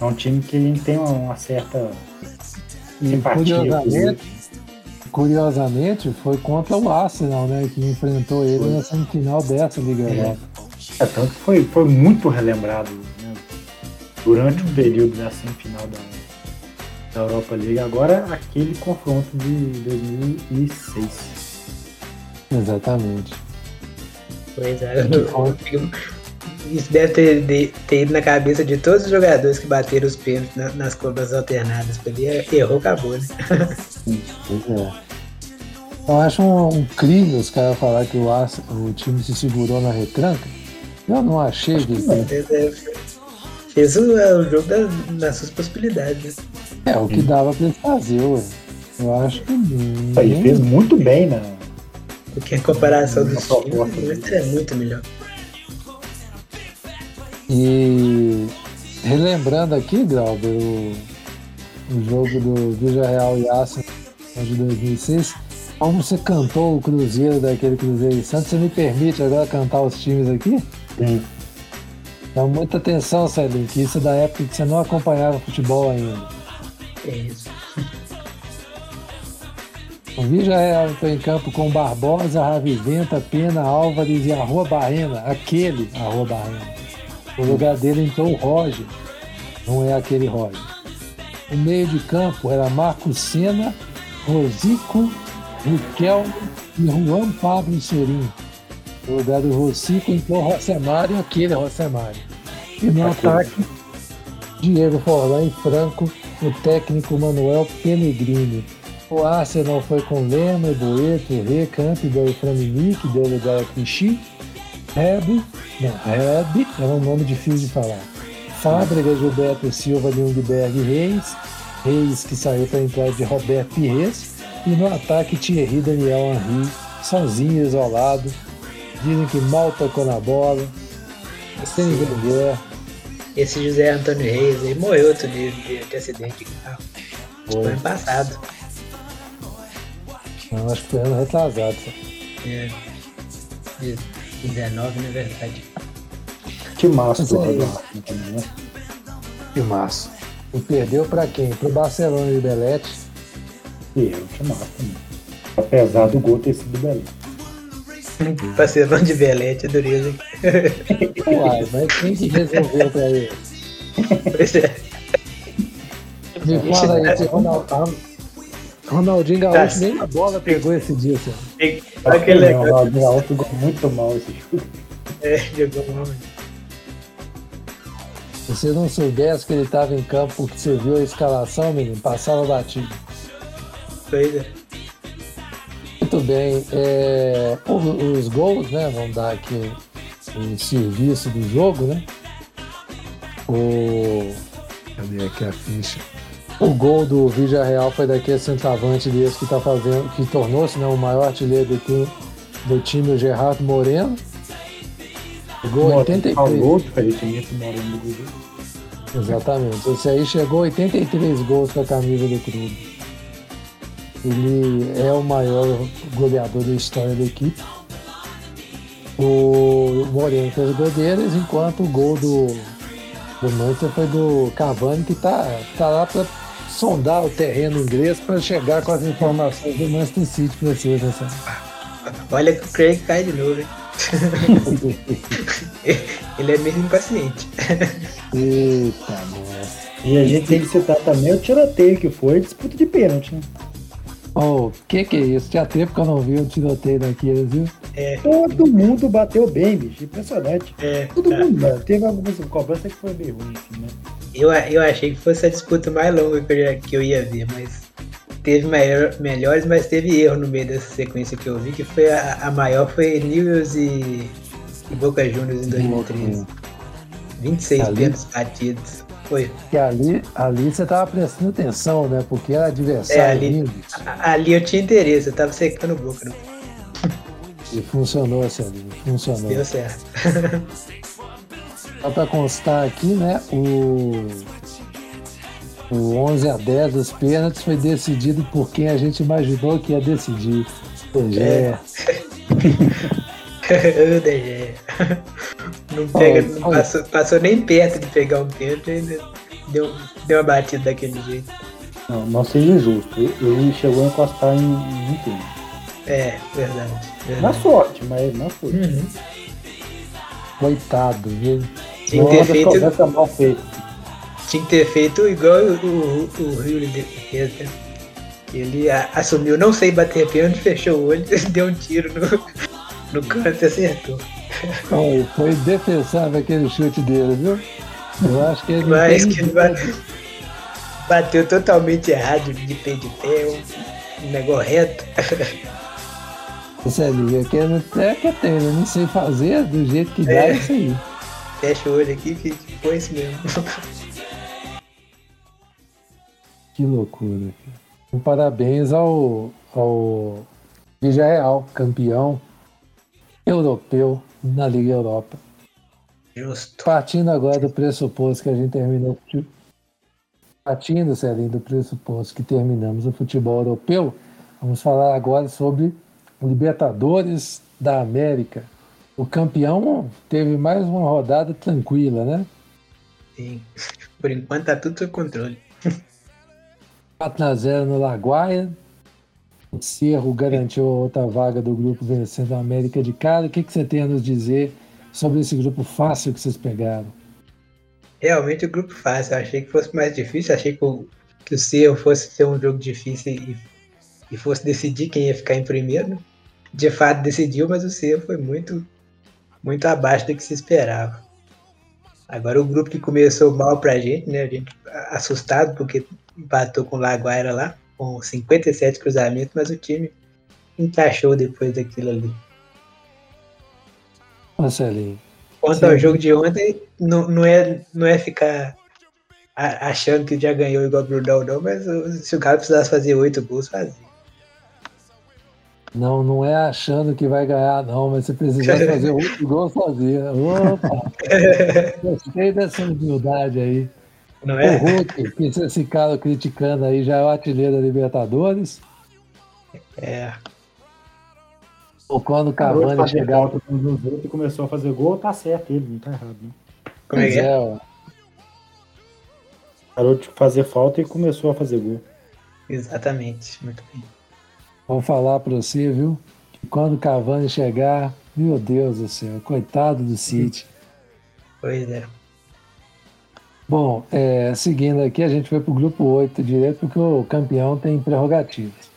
é um time que ele tem uma, uma certa simpatia. Curiosamente, curiosamente, foi contra o Arsenal, né? Que enfrentou ele foi. na semifinal dessa Liga é. Europa. É, tanto que foi, foi muito relembrado né, durante o período da semifinal da, da Europa League. Agora, aquele confronto de 2006. Exatamente. Pois é, eu, isso deve ter, de, ter, ido na cabeça de todos os jogadores que bateram os pênaltis na, nas curvas alternadas. Ele errou, acabou, né? Pois é. Eu acho um, um crime os caras falar que o, o time se segurou na retranca. Eu não achei. Não, fez o, é, o jogo das, nas suas possibilidades. É, o que dava pra ele fazer, ué. Eu acho que. Ele fez muito bem, né? Porque a comparação dos times é muito melhor. E relembrando aqui, Glauber, o, o jogo do Vila Real e Arsenal de 2006, como você cantou o Cruzeiro daquele Cruzeiro e Santos, você me permite agora cantar os times aqui? Sim. Então, muita atenção, Celinho, que isso é da época que você não acompanhava futebol ainda. É isso. O Vija Real entrou em campo com Barbosa, Raviventa, Pena, Álvares e Arroa Barrena. Aquele Arroa Barrena. No lugar dele entrou o Roger. Não é aquele Roger. O meio de campo era Marcos Senna, Rosico, Riquelme e Juan Pablo Sorin. No lugar do Rosico entrou Rosemário, aquele Rosemário. E no ataque, Diego Forlan e Franco, o técnico Manuel Pellegrini. O Arsenal foi com Lema, Boeto, Rê, Campbell e Framini, que deu lugar a Clichy. Reb, não, Reb é um nome difícil de falar. Fábrega, Gilberto Silva, Lundberg Reis. Reis que saiu para entrar de Roberto Pires. E no ataque, Thierry Daniel Henry, sozinho, isolado. Dizem que mal tocou na bola. Sem Wenger. Esse José Antônio Reis aí morreu outro dia de, de acidente de carro. Foi ano passado. Não, acho que foi ano retrasado. É. Isso. 19, na verdade. Que massa do né? Que massa. E perdeu pra quem? Pro Barcelona de Belete. E eu, que massa também. Apesar do gol ter sido do Belete. Barcelona de Belete, é dureza. Uai, mas quem que resolveu pra ele? Pois é. Me fala aí, se Ronaldo, Ronaldinho Gaúcho nem a bola pegou esse dia, senhor. Aquele legal. Ronaldinho Gaúcho jogou muito mal esse chute. É, jogou mal. Se você não soubesse que ele estava em campo porque você viu a escalação, menino, passava batido. Pois é. Bem. É, os gols, né? Vamos dar aqui o serviço do jogo, né? O. Cadê aqui a ficha? O gol do Vídeo Real foi daquele centroavante desse que tá fazendo, que tornou-se né, o maior artilheiro do, do time, o Gerardo Moreno. Chegou 83. Falou que diferentemente morando no Cruzeiro. Exatamente. Esse aí chegou a 83 gols com a camisa do clube. Ele é o maior goleador da história da equipe. O Moreno fez o gol deles, enquanto o gol do, do Manchester foi do Cavani, que tá, tá lá para sondar o terreno inglês para chegar com as informações do Manchester City para vocês. Né? Olha que o Craig cai de novo, hein? Ele é meio impaciente. Eita, nossa. E a gente tem que citar também o tiroteio que foi disputa de pênalti, né? Oh, que que é isso? Tinha tempo que eu não vi o tiroteio daqueles, viu? É. Todo mundo bateu bem, bicho. Impressionante. É, Todo tá. mundo, mano. Teve algumas cobranças que foi bem ruim, assim, né? eu, eu achei que fosse a disputa mais longa que eu, que eu ia ver, mas teve maior, melhores, mas teve erro no meio dessa sequência que eu vi, que foi a, a maior foi Newells e, e Boca Juniors em 2013. 26 Ali- pênaltis batidos. Foi. Que ali, ali você tava prestando atenção, né? Porque era adversário É, ali- lindo. Ali eu tinha interesse, eu tava secando boca, não E funcionou ali, funcionou. deu certo. Só para constar aqui, né? O, o 11 a 10 dos pênaltis foi decidido por quem a gente imaginou que ia decidir. É. Ô, DG. Não, pega, não passou, passou nem perto de pegar um pênalti, ainda deu, deu uma batida daquele jeito. Não, não seja injusto. Ele chegou a encostar em, em tudo. É, verdade. Na verdade. sorte, mas não foi. Uhum. Coitado, viu? Tinha que ter feito, mal feitas. tinha que ter feito igual o, o, o Rio fez, né? Ele a- assumiu, não sei bater pênalti, fechou o olho, deu um tiro no, no canto e acertou. Foi, foi defensável aquele chute dele, viu? Eu acho que ele. Mas que ele bate- bateu totalmente errado, de pé de pé, um, negócio reto. Isso ali, é que eu não- é que tem, eu não sei fazer do jeito que dá É. isso aí. Fecha o olho aqui que foi isso mesmo. Que loucura. Um parabéns ao, ao Villarreal, campeão europeu na Liga Europa. Justo. Partindo agora do pressuposto que a gente terminou. Partindo, Celinho, do pressuposto que terminamos o futebol europeu, vamos falar agora sobre o Libertadores da América. O campeão teve mais uma rodada tranquila, né? Sim. Por enquanto tá tudo sob controle. 4 a 0 no Laguaia. O Cerro garantiu outra vaga do grupo vencendo a América de cara. O que, que você tem a nos dizer sobre esse grupo fácil que vocês pegaram? Realmente o grupo fácil. Eu achei que fosse mais difícil. Achei que o, que o Cerro fosse ser um jogo difícil e, e fosse decidir quem ia ficar em primeiro. De fato decidiu, mas o Cerro foi muito, muito abaixo do que se esperava. Agora o grupo que começou mal pra gente, né? A gente assustado porque empatou com o Laguaira lá, com 57 cruzamentos, mas o time encaixou depois daquilo ali. Marcelinho. Quanto ao Sim. jogo de ontem, não, não, é, não é ficar achando que já ganhou igual o Brunão, não, mas se o cara precisasse fazer oito gols, fazia. Não, não é achando que vai ganhar, não, mas se precisar fazer outro gol sozinho. Opa! Gostei dessa humildade aí. Não O é? Hulk, que vocês ficaram criticando aí, já é o artilheiro da Libertadores. É. Ou quando o Cavani chegar. e começou a fazer gol, tá certo ele, não tá errado. Né? Como é Pois que é? é. Parou de fazer falta e começou a fazer gol. Exatamente. Muito bem. Vou falar pra você, viu? Que quando o Cavani chegar, meu Deus do céu, coitado do City. Pois é. Bom, é, seguindo aqui, a gente foi pro grupo 8 direto, porque o campeão tem prerrogativas.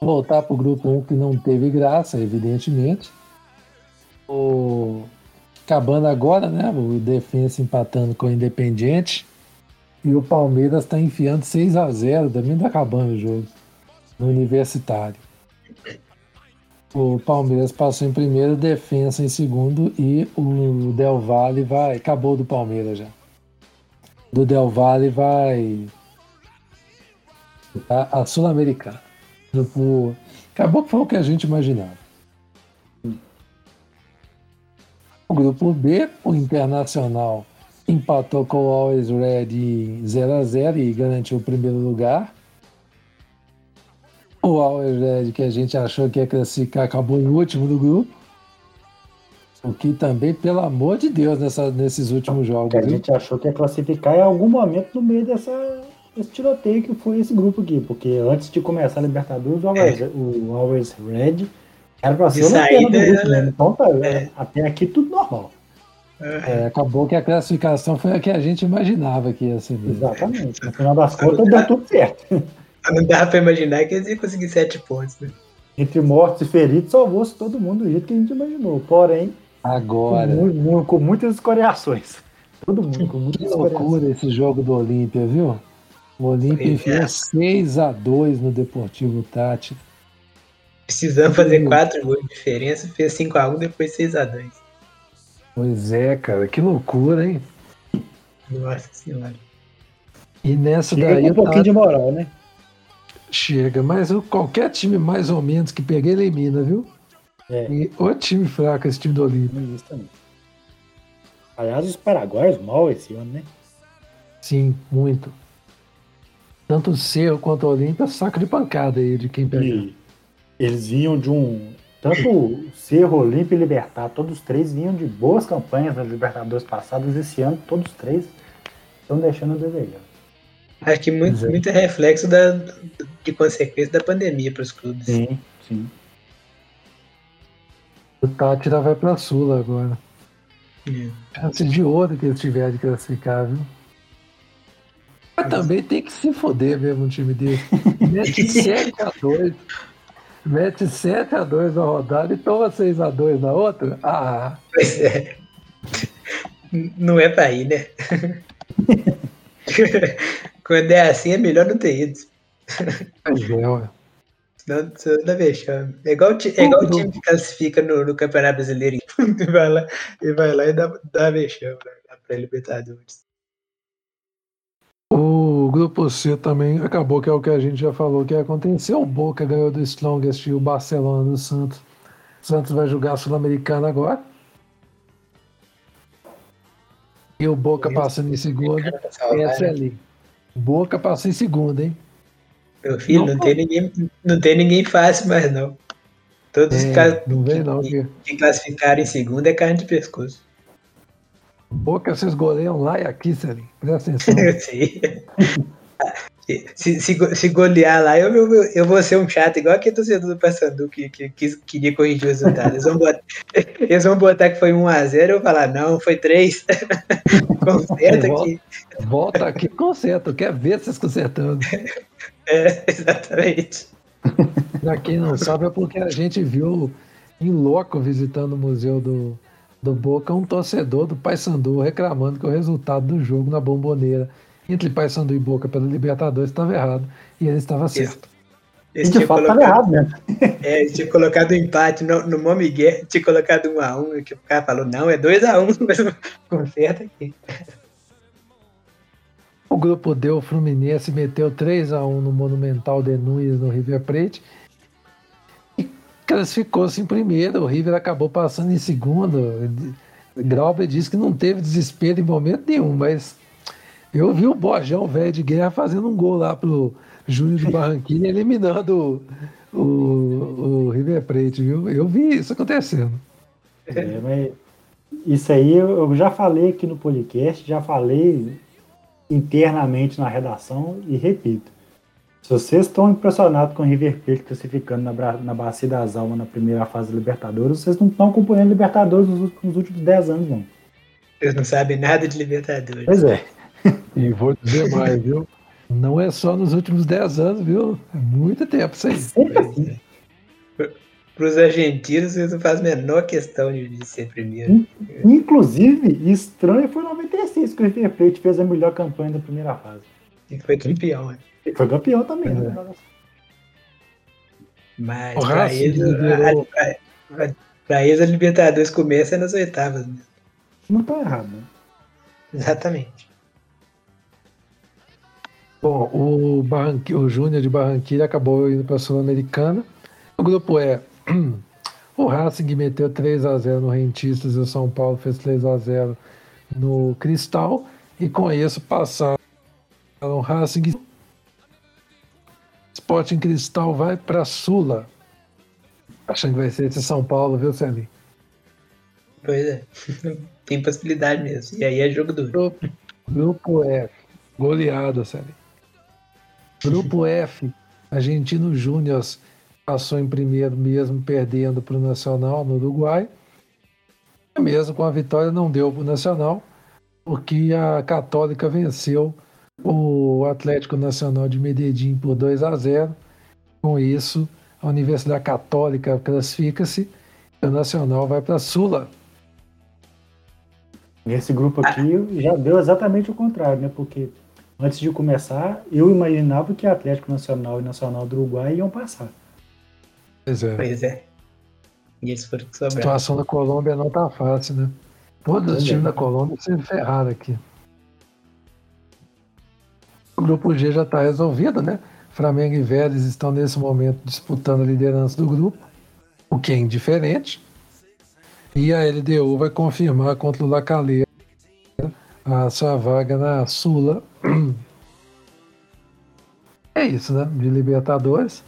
Voltar pro grupo 1 que não teve graça, evidentemente. O acabando agora, né? O Defensa empatando com o Independiente. E o Palmeiras está enfiando 6 a 0 também tá acabando o jogo. No Universitário. O Palmeiras passou em primeiro, Defensa em segundo e o Del Valle vai. Acabou do Palmeiras já. Do Del Valle vai. A, a Sul-Americana. Grupo- Acabou que foi o que a gente imaginava. O grupo B, o Internacional empatou com o Always Red 0 a 0 e garantiu o primeiro lugar. O Always Red, que a gente achou que ia classificar, acabou em último do grupo. O que também, pelo amor de Deus, nessa, nesses últimos jogos. Que a gente achou que ia classificar em algum momento no meio dessa, desse tiroteio que foi esse grupo aqui. Porque antes de começar a Libertadores, o Always, é. o Always Red era pra ser o saída, grupo, né? Então tá, é. até aqui tudo normal. É, acabou que a classificação foi a que a gente imaginava que ia ser. Mesmo. Exatamente. No final das contas, deu tudo certo. Não dava pra imaginar que eles iam conseguir sete pontos, né? Entre mortos e feridos, salvou-se todo mundo do jeito que a gente imaginou. Porém, agora com, com muitas escoriações. Todo mundo com muitas Que loucura esse jogo do Olímpia, viu? O Olímpia enfiou é. 6x2 no Deportivo Tati. Precisamos fazer 4 gols de diferença, fez 5x1, depois 6x2. Pois é, cara, que loucura, hein? Nossa senhora. E nessa Chega daí. um pouquinho tá... de moral, né? Chega, mas qualquer time mais ou menos que pegar elimina, viu? É. E o time fraco esse time do Olímpia. Isso também. Aliás, os paraguaios mal esse ano, né? Sim, muito. Tanto o Cerro quanto o Olímpia, saco de pancada aí de quem pega. E eles vinham de um tanto o Cerro, Olímpio e Libertar, todos os três vinham de boas campanhas nas Libertadores passadas. Esse ano, todos os três estão deixando a desejar. Acho que muito, é. muito reflexo da, de consequência da pandemia para os clubes. Sim, sim. O Tátira vai para a Sula agora. É. Chance de ouro que eles tiverem de classificar, viu? Mas também tem que se foder mesmo um time desse. Mete 7 a 2 mete 7x2 na rodada e toma 6x2 na outra? Ah. Pois é. Não é pra ir, né? Quando é assim, é melhor não ter ido. É, ué. Não, não dá vexame. É igual, é igual o time que classifica no, no Campeonato Brasileiro e vai lá e, vai lá e dá, dá vexame né? pra Libertadores. O grupo C também acabou, que é o que a gente já falou que aconteceu. O Boca ganhou do Strongest e o Barcelona do Santos. O Santos vai jogar a Sul-Americana agora. E o Boca passando em segunda. Essa é ali. Boca passa em segunda, hein? Meu filho, não, não tem, ninguém, não tem ninguém fácil mais, não. Todos é, que, não vem, não, que, que classificaram em segunda é carne de pescoço. Boca vocês goleiam lá e aqui, Celinho. Presta atenção. Sim. Se, se, se, golear lá, eu, eu, eu vou ser um chato, igual aquele torcedor do Paysandu que, que, que queria corrigir o resultado. Eles vão botar, eles vão botar que foi 1x0, eu falar, não, foi 3. Conserta aqui. Volta aqui, conserta. Quer ver vocês consertando. É, exatamente. pra quem não sabe, é porque a gente viu em loco visitando o museu do, do Boca um torcedor do Paysandu reclamando que o resultado do jogo na bomboneira entre Paysandu e Boca pela Libertadores estava errado e ele estava certo. Esse de fato estava errado mesmo. É, tinha colocado um empate no, no Momigué, tinha colocado um a um, que o cara falou, não, é 2 a 1 um, mas conserta aqui. O grupo D, o Fluminense meteu 3 a 1 no Monumental de Nunes no River Plate classificou-se em primeiro, o River acabou passando em segundo. Grauber disse que não teve desespero em momento nenhum, mas eu vi o Bojão velho de guerra fazendo um gol lá pro Júnior de Barranquilla, eliminando o, o, o River Plate, viu? Eu vi isso acontecendo. É, mas isso aí eu já falei aqui no podcast, já falei internamente na redação e repito. Se vocês estão impressionados com o River Plate classificando na, na Bacia das Almas na primeira fase da Libertadores, vocês não estão acompanhando Libertadores nos, nos últimos 10 anos, não. Vocês não sabem nada de Libertadores. Pois é. E vou dizer mais, viu? Não é só nos últimos 10 anos, viu? É muito tempo isso aí. Assim. Para os argentinos, eles não fazem a menor questão de, de ser primeiro. Inclusive, estranho foi 96 que o River Plate fez a melhor campanha da primeira fase. E foi campeão, né? Foi campeão também, né? É. Mas para eles, a, pra eles a Libertadores começa nas oitavas. Né? Não tá errado, né? Exatamente. Bom, o, Barranqui, o Júnior de Barranquilla acabou indo para a Sul-Americana. O grupo é O Racing meteu 3 a 0 no Rentistas e o São Paulo fez 3 a 0 no Cristal. E com isso passaram o Racing. Sporting Cristal vai para Sula. Achando que vai ser esse São Paulo, viu, Celinho? Pois é. Tem possibilidade mesmo. E aí é jogo duro. Grupo, grupo F. Goleada, Celinho. Grupo F. Argentino Júnior passou em primeiro, mesmo perdendo para o Nacional no Uruguai. E mesmo com a vitória, não deu para o Nacional, porque a Católica venceu o Atlético Nacional de Medellín por 2 a 0. Com isso, a Universidade Católica classifica-se e o Nacional vai para a Sula. Nesse grupo aqui já deu exatamente o contrário, né? Porque antes de começar, eu imaginava que Atlético Nacional e Nacional do Uruguai iam passar. Pois é. Pois é. E eles foram que A situação da Colômbia não tá fácil, né? Todos os times da Colômbia se ferraram aqui. O grupo G já está resolvido, né? Flamengo e Vélez estão nesse momento disputando a liderança do grupo, o que é indiferente. E a LDU vai confirmar contra o Lacaleira a sua vaga na Sula. É isso, né? De Libertadores.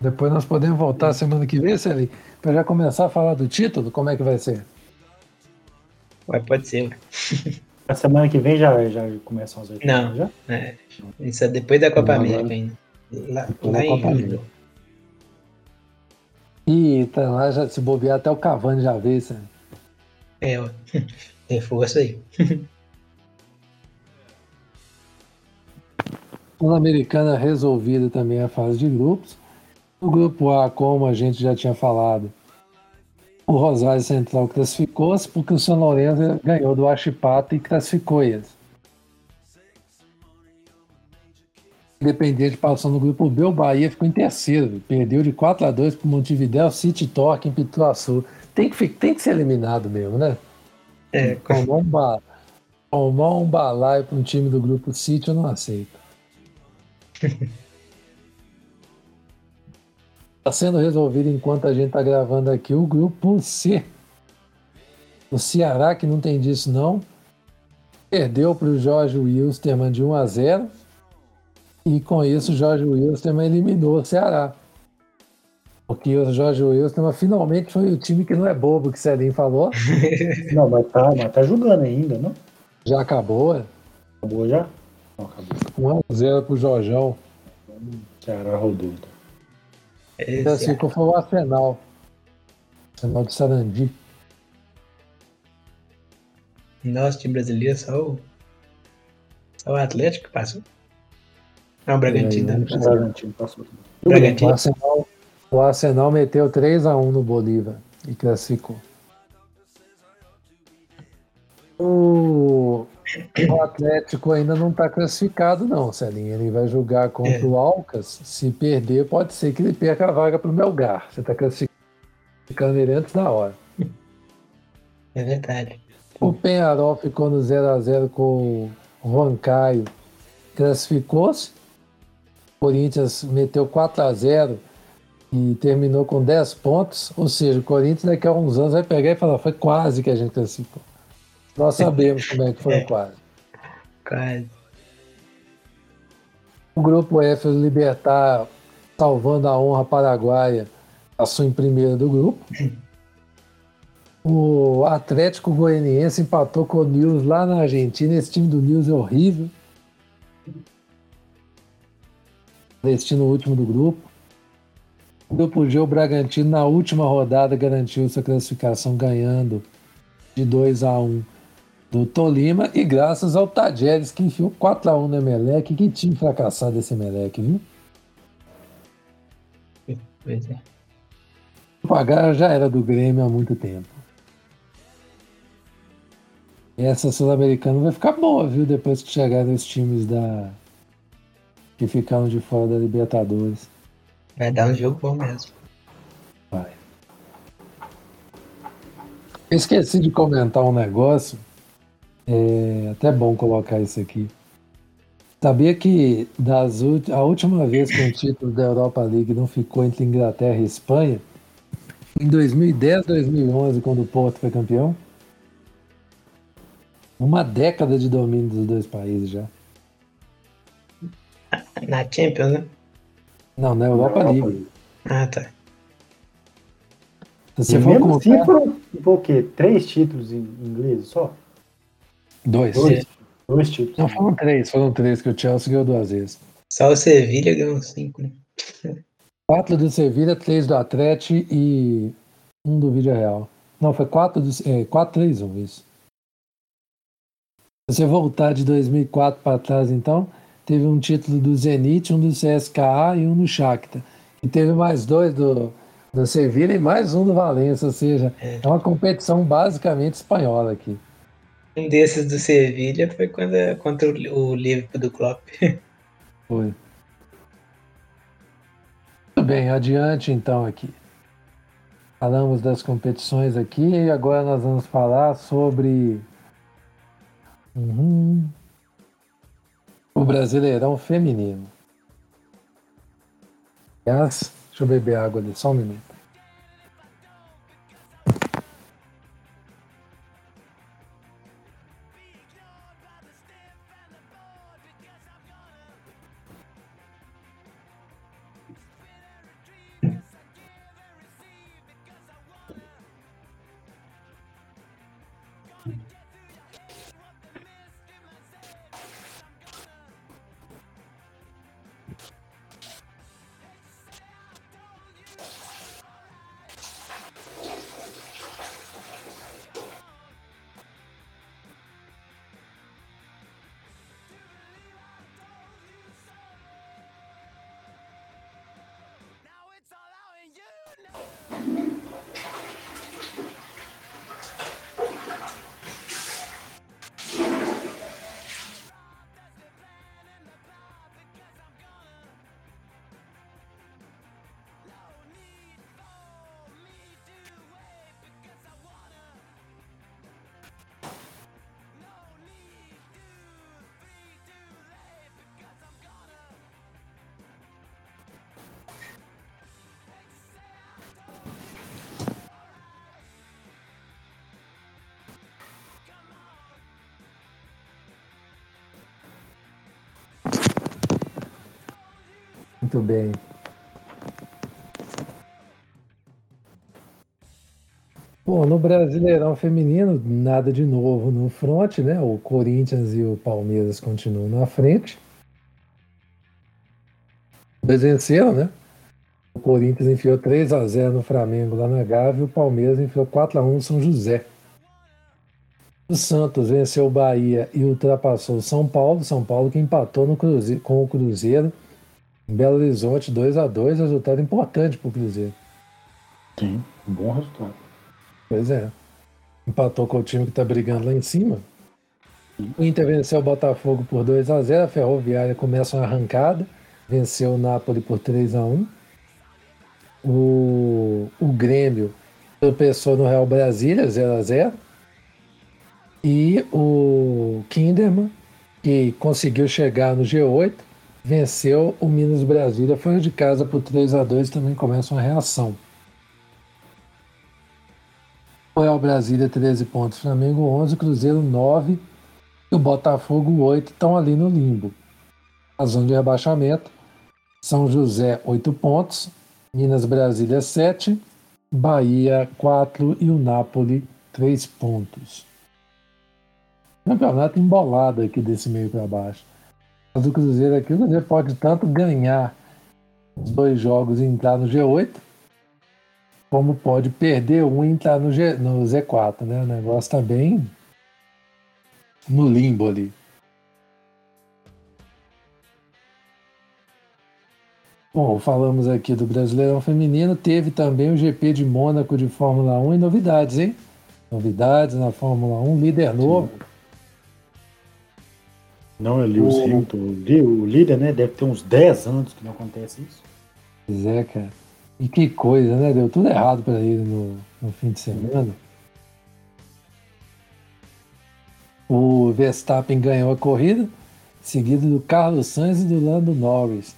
Depois nós podemos voltar semana que vem, Celinho, para já começar a falar do título, como é que vai ser? Ué, pode ser. A semana que vem já, já começam as oitavas, Não. já? É. Isso é depois da Copa Não, América ainda. Lá, lá da em. América. E tá lá já se bobear até o Cavani já veio, Celinho. É, ó. Reforço aí. Sul-Americana resolvida também a fase de grupos. No grupo A, como a gente já tinha falado, o Rosário Central classificou-se porque o São Lourenço ganhou do Achipata e classificou eles. Independente passou no grupo B, o Bahia ficou em terceiro. Perdeu de 4 a 2 para o Montevideo City Torque em Pituaçu. Tem que, tem que ser eliminado mesmo, né? É, Tomar um, ba... Tomar um balaio para um time do grupo City eu não aceito. Está sendo resolvido enquanto a gente está gravando aqui o grupo C. O Ceará, que não tem disso não, perdeu para o Jorge Wilstermann de 1 a 0. E com isso o Jorge Wilstermann eliminou o Ceará. Porque o Jorge Wilstermann finalmente foi o time que não é bobo, que o Celinho falou. Não, mas tá, mas tá jogando ainda, não? Já acabou, é? Acabou já? Não, acabou. 1x0 pro Jorjão. Ceará rodou. então. esse Classificou foi o Arsenal. Arsenal de Sarandi. Nosso time brasileiro, só o, só o Atlético que passou. Não, o Bragantino É, também O passou. Bragantino passou. O Bragantino. Arsenal, o Arsenal meteu 3x1 no Bolívar e classificou. O, o Atlético ainda não está classificado, não, Celinho. Ele vai jogar contra É. o Alcas. Se perder, pode ser que ele perca a vaga para o Melgar. Você está classificando ele antes da hora. É verdade. O Penharol ficou no 0x0 com o Juan Caio, classificou-se. Corinthians meteu 4x0 e terminou com 10 pontos. Ou seja, o Corinthians daqui a uns anos vai pegar e falar: foi quase que a gente classificou. Nós sabemos como é que foi É. quase. Quase. O grupo F, o Libertar, salvando a honra paraguaia, passou em primeiro do grupo. O Atlético Goianiense empatou com o News lá na Argentina. Esse time do News é horrível. Destino último do grupo. O grupo G, o Bragantino, na última rodada, garantiu sua classificação ganhando de 2 a 1 do Tolima e graças ao Tajeres que enfiou 4x1 no Emelec. Que time fracassado esse Emelec, viu? Pois é. O Pagar já era do Grêmio há muito tempo. E essa Sul-Americana vai ficar boa, viu? Depois que chegarem os times da que ficaram de fora da Libertadores. Vai dar um jogo bom mesmo. Vai. Esqueci de comentar um negócio. É até bom colocar isso aqui. Sabia que das a última vez que um título da Europa League não ficou entre Inglaterra e Espanha, Em 2010, 2011, quando o Porto foi campeão. Uma década de domínio dos dois países já. Na Champions, né? Não, na Europa, Europa League. Ah, tá. Se E você for mesmo colocar assim foram, foram o quê? Três títulos em inglês só? Dois. Dois. Não, foram três, foram três, que o Chelsea ganhou duas vezes. Só o Sevilha ganhou cinco, né? Quatro do Sevilha, três do Atlético e um do Vídeo Real. Não, foi quatro, do, é, quatro, três, um, isso. Se você voltar de 2004 para trás, então, teve um título do Zenit, um do CSKA e um do Shakhtar. E teve mais dois do, do Sevilha e mais um do Valência, ou seja, É. é uma competição basicamente espanhola aqui. Um desses do Sevilha foi quando, contra o, Liverpool do Klopp. Foi. Muito bem, adiante então aqui. Falamos das competições aqui e agora nós vamos falar sobre Uhum. o Brasileirão Feminino. Aliás, deixa eu beber água ali, só um minuto. Muito bem. Bom, no Brasileirão Feminino, nada de novo no front, né? O Corinthians e o Palmeiras continuam na frente. Eles venceram, né? O Corinthians enfiou 3 a 0 no Flamengo lá na Gávea e o Palmeiras enfiou 4 a 1 no São José. O Santos venceu o Bahia e ultrapassou o São Paulo. São Paulo que empatou no Cruze- com o Cruzeiro Belo Horizonte, 2 a 2 resultado importante para o Cruzeiro. Sim, um bom resultado. Pois é. Empatou com o time que está brigando lá em cima. O Inter venceu o Botafogo por 2 a 0 A Ferroviária começa uma arrancada. Venceu o Napoli por 3 a 1 O, o Grêmio tropeçou no Real Brasília 0 a 0 E o Kinderman, que conseguiu chegar no G8, venceu o Minas Brasília fora de casa por 3 a 2 Também começa uma reação. Real Brasília 13 pontos, Flamengo 11, Cruzeiro 9 e o Botafogo 8 estão ali no limbo. A zona de rebaixamento, São José 8 pontos, Minas Brasília 7, Bahia 4 e o Napoli 3 pontos. Campeonato embolado aqui desse meio para baixo. Mas o Cruzeiro aqui, o Cruzeiro pode tanto ganhar os dois jogos e entrar no G8, como pode perder um e entrar no, G, no Z4, né? O negócio tá bem no limbo ali. Bom, falamos aqui do Brasileirão Feminino, teve também o GP de Mônaco de Fórmula 1 e novidades, hein? Novidades na Fórmula 1, líder novo. Não é Lewis O- Hamilton, o o líder, né? Deve ter uns 10 anos que não acontece isso. Pois é, cara. E que coisa, né? Deu tudo errado para ele no, no fim de semana. O Verstappen ganhou a corrida, seguido do Carlos Sainz e do Lando Norris.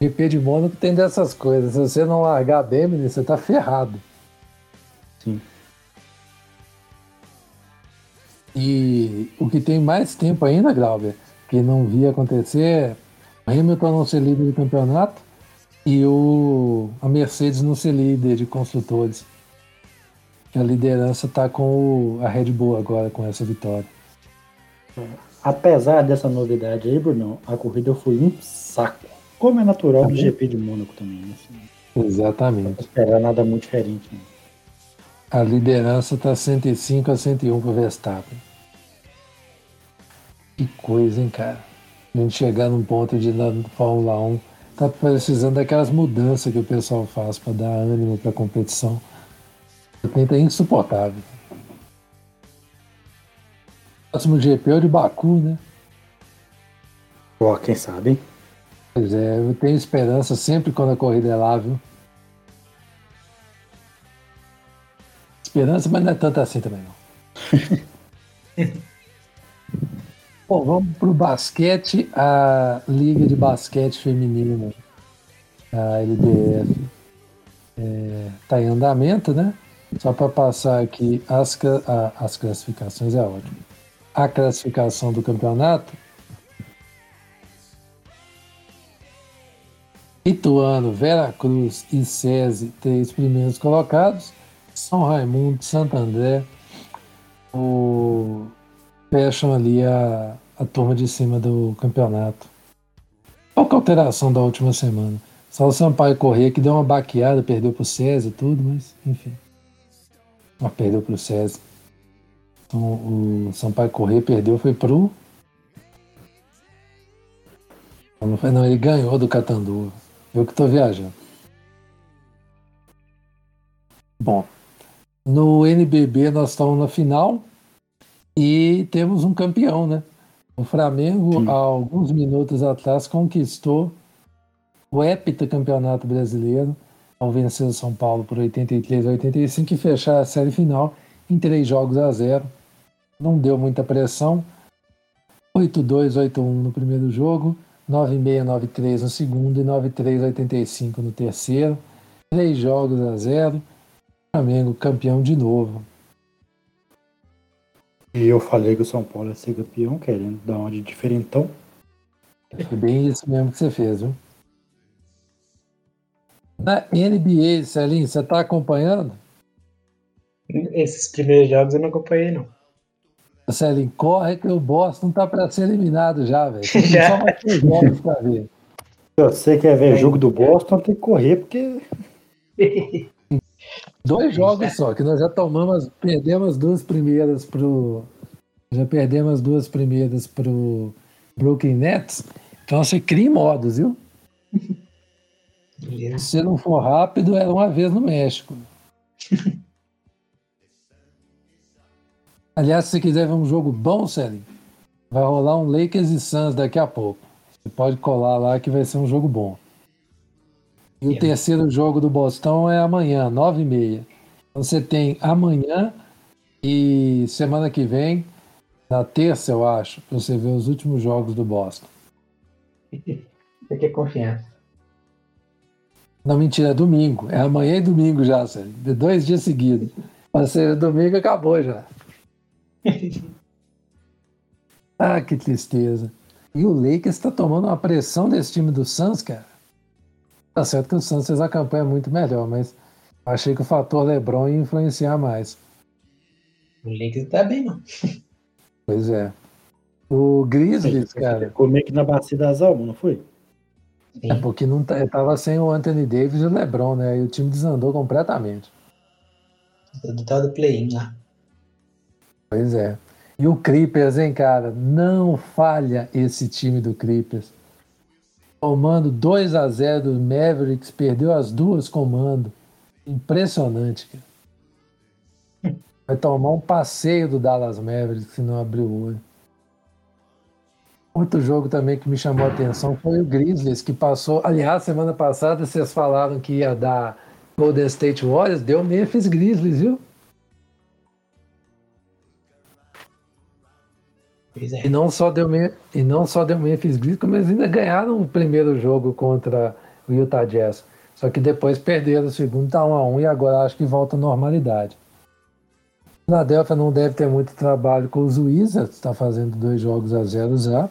GP de Mônaco tem dessas coisas. Se você não largar bem, menino, você tá ferrado. Sim. E o que tem mais tempo ainda, Glauber, que não via acontecer, é Hamilton não ser líder do campeonato e o, a Mercedes não ser líder de construtores. A liderança está com o, a Red Bull agora, com essa vitória. Apesar dessa novidade aí, Bruno, a corrida foi um saco. Como é natural tá do GP de Mônaco também. Né? Assim, Exatamente. Não esperar nada muito diferente. Né? A liderança está 105 a 101 para o Verstappen. Que coisa, hein, cara? A gente chegar num ponto de na Fórmula 1 tá precisando daquelas mudanças que o pessoal faz para dar ânimo para a competição. É insuportável. Próximo GP é o de Baku, né? Pô, quem sabe? Pois é, eu tenho esperança sempre quando a corrida é lá, viu? Esperança, mas não é tanto assim também, não. Bom, vamos para o basquete, a Liga de Basquete Feminino, a LDF, está é, em andamento, né? Só para passar aqui as, a, as classificações, é ótimo. A classificação do campeonato. Ituano, Veracruz e SESI, três primeiros colocados. São Raimundo, Santo André, o... fecham ali a, a turma de cima do campeonato. Que é alteração da última semana? Só o Sampaio Corrêa que deu uma baqueada, perdeu pro César e tudo, mas enfim. Mas perdeu pro César. Então o Sampaio Corrêa perdeu, foi pro. Não, foi, não, ele ganhou do Catanduva. Eu que tô viajando. Bom, no NBB nós estamos na final e temos um campeão, né? O Flamengo, Sim. há alguns minutos atrás, conquistou o heptacampeonato brasileiro ao vencer o São Paulo por 83 a 85 e fechar a série final em três jogos a zero. Não deu muita pressão. 8-2, 8-1 no primeiro jogo, 9-6, 9-3 no segundo e 9-3, 85 no terceiro. Três jogos a zero. Flamengo campeão de novo. E eu falei que o São Paulo ia ser campeão, querendo dar uma de diferentão. Foi bem isso mesmo que você fez, viu? Na NBA, Celinho, você tá acompanhando? Esses primeiros jogos eu não acompanhei, não. Celinho, corre que o Boston tá para ser eliminado já, velho. Já. Só mais três jogos pra ver. Se você quer ver é. jogo do Boston, tem que correr, porque. Dois jogos só, que nós já tomamos, perdemos as duas primeiras pro. Já perdemos as duas primeiras pro Brooklyn Nets. Então você cria modos, viu? Se você não for rápido, era uma vez no México. Aliás, se você quiser ver um jogo bom, Célio, vai rolar um Lakers e Suns daqui a pouco. Você pode colar lá que vai ser um jogo bom. E o terceiro jogo do Boston é amanhã, 9h30. Então você tem amanhã e semana que vem, na terça, eu acho, pra você ver os últimos jogos do Boston. Você quer confiança? Não, mentira, é domingo. É amanhã e domingo já, sério. De dois dias seguidos. Ou seja, domingo acabou já. ah, que tristeza. E o Lakers está tomando uma pressão desse time do Suns, cara. Tá certo que o Santos fez a campanha muito melhor, mas achei que o fator LeBron ia influenciar mais. O Lakers tá bem, não. Pois é. O Grizzlies, cara. Como é que na bacia das almas, não foi? Sim. É porque não tava sem o Anthony Davis e o LeBron, né? E o time desandou completamente. Do tal do play-in lá. Pois é. E o Clippers, hein, cara? Não falha esse time do Clippers tomando 2 a 0 do Mavericks, perdeu as duas comando. Impressionante, cara. Vai tomar um passeio do Dallas Mavericks se não abrir o olho. Outro jogo também que me chamou a atenção foi o Grizzlies, que passou. Aliás, semana passada vocês falaram que ia dar Golden State Warriors, deu Memphis Grizzlies, viu? É. E não só deu e não só deu Memphis Grizzlies, como eles ainda ganharam o primeiro jogo contra o Utah Jazz. Só que depois perderam o segundo, tá 1 a 1 e agora acho que volta à normalidade. Philadelphia não deve ter muito trabalho com os Wizards, está fazendo dois jogos a zero já.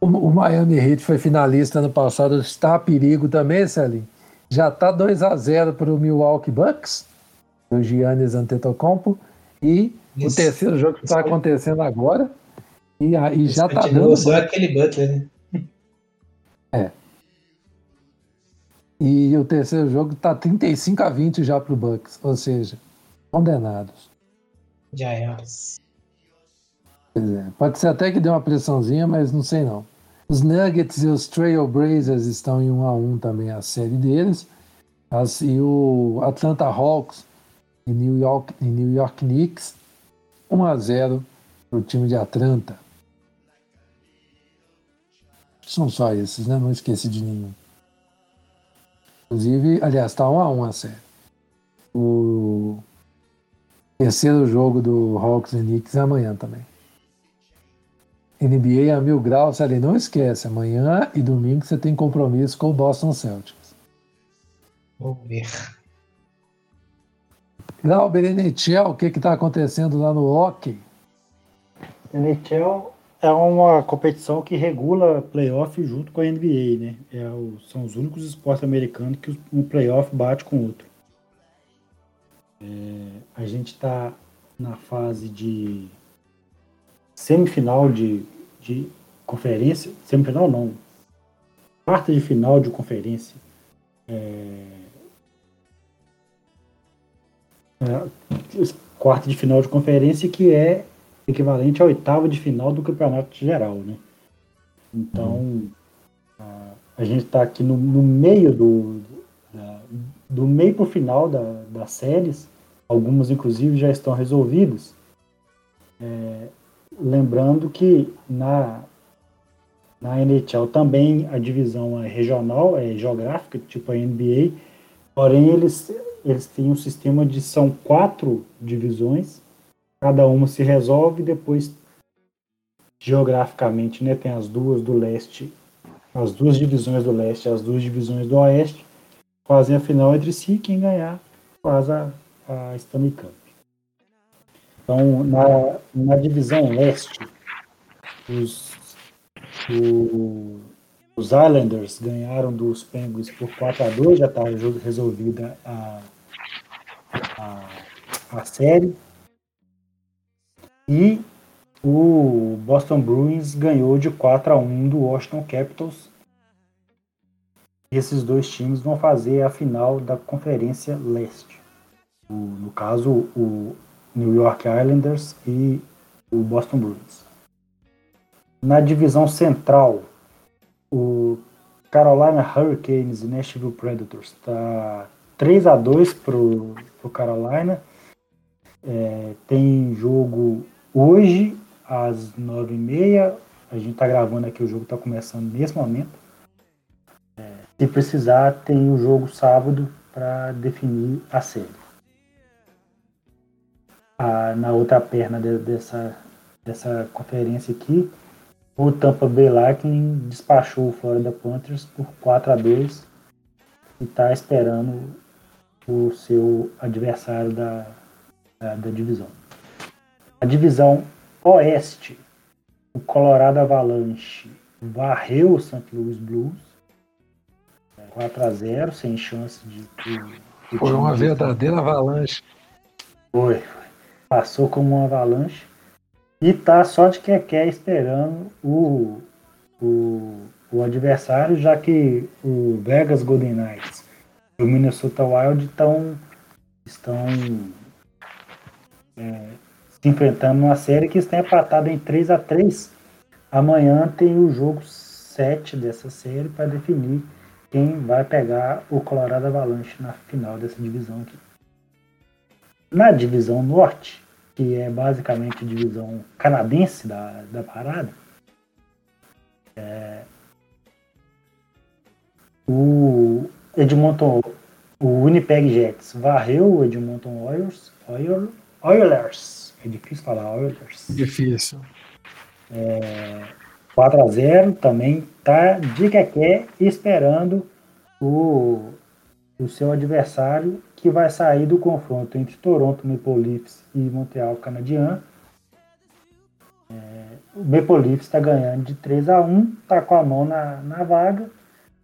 O, o Miami Heat foi finalista ano passado, está a perigo também, Celinho. Já está 2 a 0 para o Milwaukee Bucks, o Giannis Antetokounmpo. E Isso. o terceiro jogo que está acontecendo agora. E, e já está dando. Só aquele Butler, né? É. E o terceiro jogo está 35 a 20 já para o Bucks, ou seja, condenados. Já é. É. Pode ser até que dê uma pressãozinha, mas não sei não. Os Nuggets e os Trailblazers estão em 1 a 1 também a série deles. As, e o Atlanta Hawks e New York, e New York Knicks 1 a 0 para o time de Atlanta. São só esses, né? Não esqueci de nenhum. Inclusive, aliás, está 1 a 1 a série. O terceiro jogo do Hawks e Knicks é amanhã também. NBA a mil graus, ali não esquece, amanhã e domingo você tem compromisso com o Boston Celtics. Vamos ver. Glauber NHL, o que está acontecendo lá no hockey? NHL é uma competição que regula playoff junto com a NBA, né? É o, são os únicos esportes americanos que um playoff bate com o outro. É, a gente está na fase de semifinal de, de conferência, semifinal não, quarta de final de conferência. É, é, quarta de final de conferência que é equivalente à oitava de final do campeonato geral, né? Então, a, a, gente está aqui no, no, meio do, da, do meio para o final da, das séries, algumas inclusive já estão resolvidas. É, lembrando que na, na NHL também a divisão é regional, é geográfica, tipo a NBA, porém eles, eles têm um sistema de são quatro divisões, cada uma se resolve depois geograficamente, né, tem as duas do leste, as duas divisões do leste, as duas divisões do oeste, fazem a final entre si, quem ganhar faz a, a Stanley Cup. Então, na, na divisão leste, os, o, os Islanders ganharam dos Penguins por 4 a 2 já está resolvida a, a, a série. E o Boston Bruins ganhou de 4 a 1 do Washington Capitals. Esses dois times vão fazer a final da Conferência Leste. O, no caso, o New York Islanders e o Boston Bruins. Na divisão central, o Carolina Hurricanes e Nashville Predators está 3 a 2 para o Carolina. É, tem jogo hoje às 9h30. A gente está gravando aqui, o jogo está começando nesse momento. É, se precisar, tem o jogo sábado para definir a série a, na outra perna de, dessa, dessa conferência aqui, o Tampa Bay Lightning despachou o Florida Panthers por 4 a 2 e está esperando o seu adversário da, da, da, divisão. A divisão Oeste, o Colorado Avalanche varreu o St. Louis Blues 4 a 0 sem chance de. de, de Foi uma verdadeira avalanche. Foi, passou como uma avalanche e tá só de que quer esperando o, o, o adversário, já que o Vegas Golden Knights e o Minnesota Wild tão, estão é, se enfrentando numa série que está empatada em 3 a 3 Amanhã tem o jogo 7 dessa série para definir quem vai pegar o Colorado Avalanche na final dessa divisão aqui. Na divisão norte, que é basicamente a divisão canadense da, da parada, é, o Edmonton, o Winnipeg Jets varreu o Edmonton Oilers, Oilers, Oilers é difícil falar Oilers. Difícil. É, 4 a 0 também tá de que esperando o o seu adversário que vai sair do confronto entre Toronto Maple Leafs e Montreal Canadiens. É, o Maple Leafs está ganhando de 3 a 1 está com a mão na, na vaga,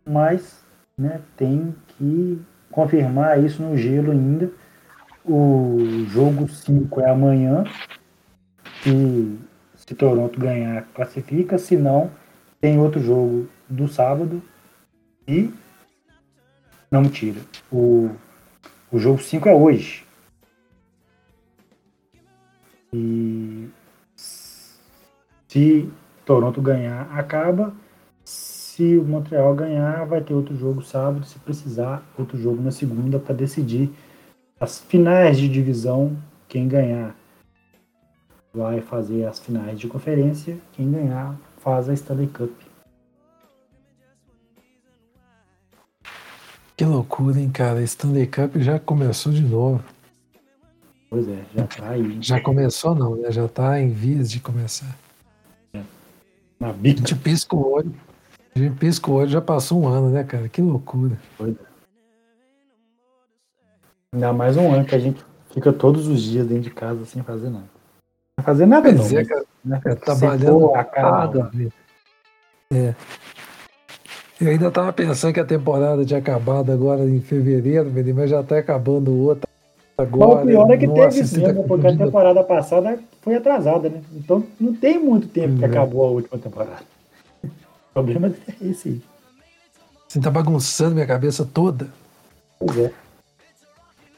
mas né, tem que confirmar isso no gelo ainda. O jogo 5 é amanhã. E se Toronto ganhar, classifica. Se não, tem outro jogo do sábado. E não tira. O, o jogo 5 é hoje. E se Toronto ganhar, acaba. Se o Montreal ganhar, vai ter outro jogo sábado. Se precisar, outro jogo na segunda para decidir as finais de divisão. Quem ganhar vai fazer as finais de conferência. Quem ganhar faz a Stanley Cup. Que loucura, hein, cara? Stanley Cup já começou de novo. Pois é, já tá aí. Já começou não, né? Já tá em vias de começar. É. Na bica. A gente pisca o olho. A gente pisca o olho, já passou um ano, né, cara? Que loucura. Pois é. Ainda mais um ano que a gente fica todos os dias dentro de casa sem fazer nada. Não fazer nada não. é, mas, né, É, trabalhando a cada vez. É. Eu ainda tava pensando que a temporada tinha acabado agora em fevereiro, mas já tá acabando outra agora. o pior é que Nossa, teve sim, tá? Porque a temporada passada foi atrasada, né? Então não tem muito tempo que Uhum. acabou a última temporada. O problema é esse aí. Você tá bagunçando minha cabeça toda. Pois é.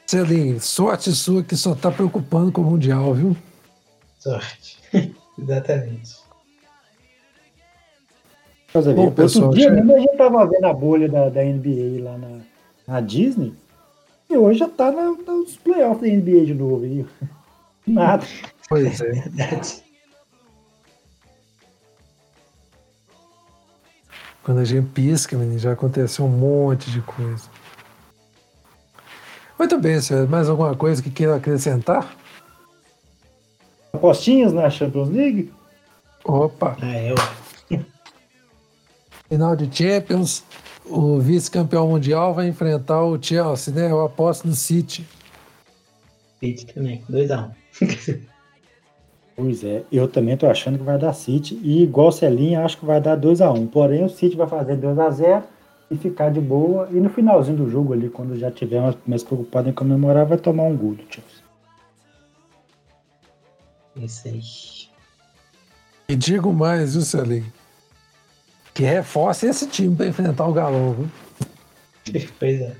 Celinho, sorte sua que só tá preocupando com o Mundial, viu? Sorte. Exatamente. Mas, Bom, Outro pessoal, dia já- mesmo a gente tava vendo a bolha da, da NBA lá na, na Disney. E hoje já tá na, nos playoffs da NBA de novo aí. Nada. Pois é. Verdade. Quando a gente pisca, menino, já aconteceu um monte de coisa. Muito bem, senhor. Mais alguma coisa que queira acrescentar? Apostinhas na Champions League? Opa, Ah, eu. final de Champions, o vice-campeão mundial vai enfrentar o Chelsea, né? Eu aposto no City. City também. 2x1. Pois é, eu também tô achando que vai dar City. E igual Celinha, acho que vai dar 2x1. Porém, o City vai fazer 2x0 e ficar de boa. E no finalzinho do jogo ali, quando já tiver mais, preocupado em comemorar, vai tomar um gol do Chelsea. Isso aí. E digo mais, viu, Celinho? Que reforce esse time para enfrentar o Galão, viu? Pois é.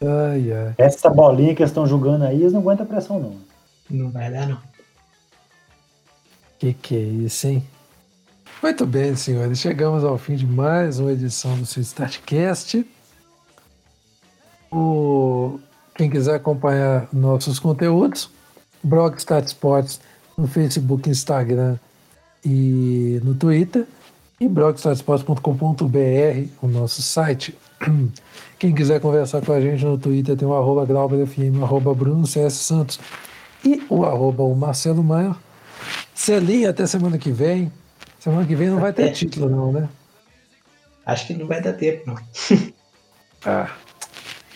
Ai, ai. Essa bolinha que eles estão jogando aí, eles não aguentam a pressão, não. Não vai dar, não. Que que é isso, hein? Muito bem, senhores. Chegamos ao fim de mais uma edição do seu Startcast. O... Quem quiser acompanhar nossos conteúdos, blog Start Sports no Facebook, Instagram e no Twitter. E blogstartsports.com.br, o nosso site. Quem quiser conversar com a gente no Twitter tem o arroba GrauberFM, o arroba Bruno CS Santos e o arroba o Marcelo Maia. Celinha, até semana que vem. Semana que vem não vai ter Até. título, não, né? Acho que não vai dar tempo, não. Ah.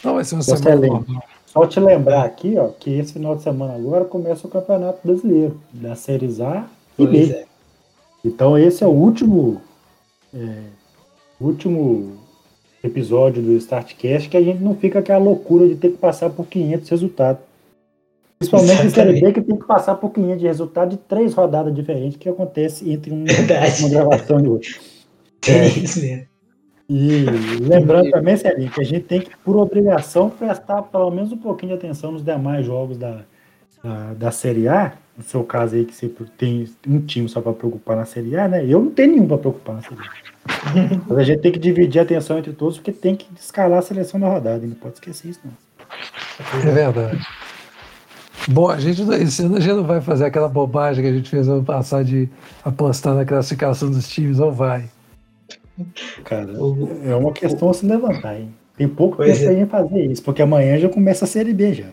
Não vai ser uma Você semana normal. Só te lembrar aqui, ó, que esse final de semana agora começa o Campeonato Brasileiro, da Séries A e Pois B. é. Então esse é o último é, último episódio do Startcast que a gente não fica aquela loucura de ter que passar por 500 resultados. Principalmente em Série B, que tem que passar por 500 de resultado de três rodadas diferentes que acontece entre um- uma gravação e outra. É isso mesmo. E lembrando também, Sérgio, que a gente tem que, por obrigação, prestar pelo menos um pouquinho de atenção nos demais jogos da, da, da Série A. No seu caso aí, que você tem um time só para preocupar na Série A, né? Eu não tenho nenhum para preocupar na Série A. Mas a gente tem que dividir a atenção entre todos, porque tem que escalar a seleção da rodada. e Não pode esquecer isso, não. É verdade. Bom, a gente não- esse ano a gente não vai fazer aquela bobagem que a gente fez ano passado de apostar na classificação dos times, ou vai? Cara, é uma questão a se levantar, hein? Tem pouco Pois tempo é. gente fazer isso, porque amanhã já começa a Série B já.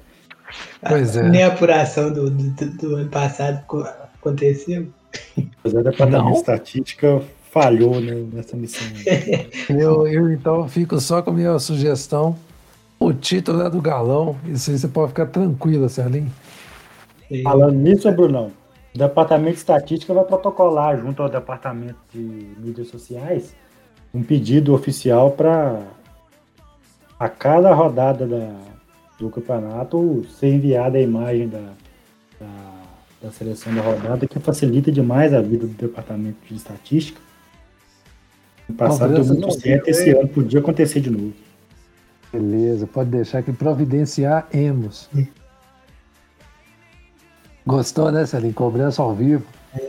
Pois é. Nem a apuração do, do, do ano passado co- aconteceu. Mas o departamento Não. de estatística falhou né, nessa missão. Eu, eu então fico só com a minha sugestão O título é do galão, isso aí você pode ficar tranquilo, Serlinho. Falando nisso, Brunão, o Departamento de Estatística vai protocolar junto ao Departamento de Mídias Sociais um pedido oficial para a cada rodada da, do campeonato ser enviada a imagem da, da, da seleção da rodada, que facilita demais a vida do Departamento de Estatística. No passado deu muito certo, esse ano podia acontecer de novo. Beleza, pode deixar que providenciaremos. Gostou, né, Celinho? Cobrança ao vivo,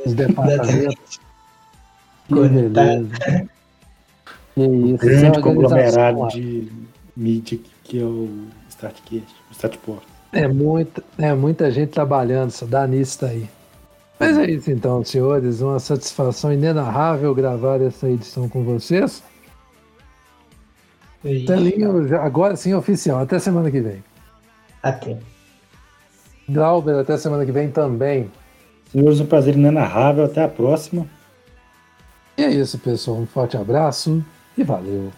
os departamentos. que beleza. Que isso. Grande é conglomerado de mídia que é o Statcast, o Statport. É muita, é muita gente trabalhando, só dá nisso aí. Mas é isso então, senhores. Uma satisfação inenarrável gravar essa edição com vocês. Telinho, agora sim oficial. Até semana que vem. Até. Glauber, até semana que vem também. Senhores, um prazer inenarrável. Até a próxima. E é isso, pessoal. Um forte abraço e valeu.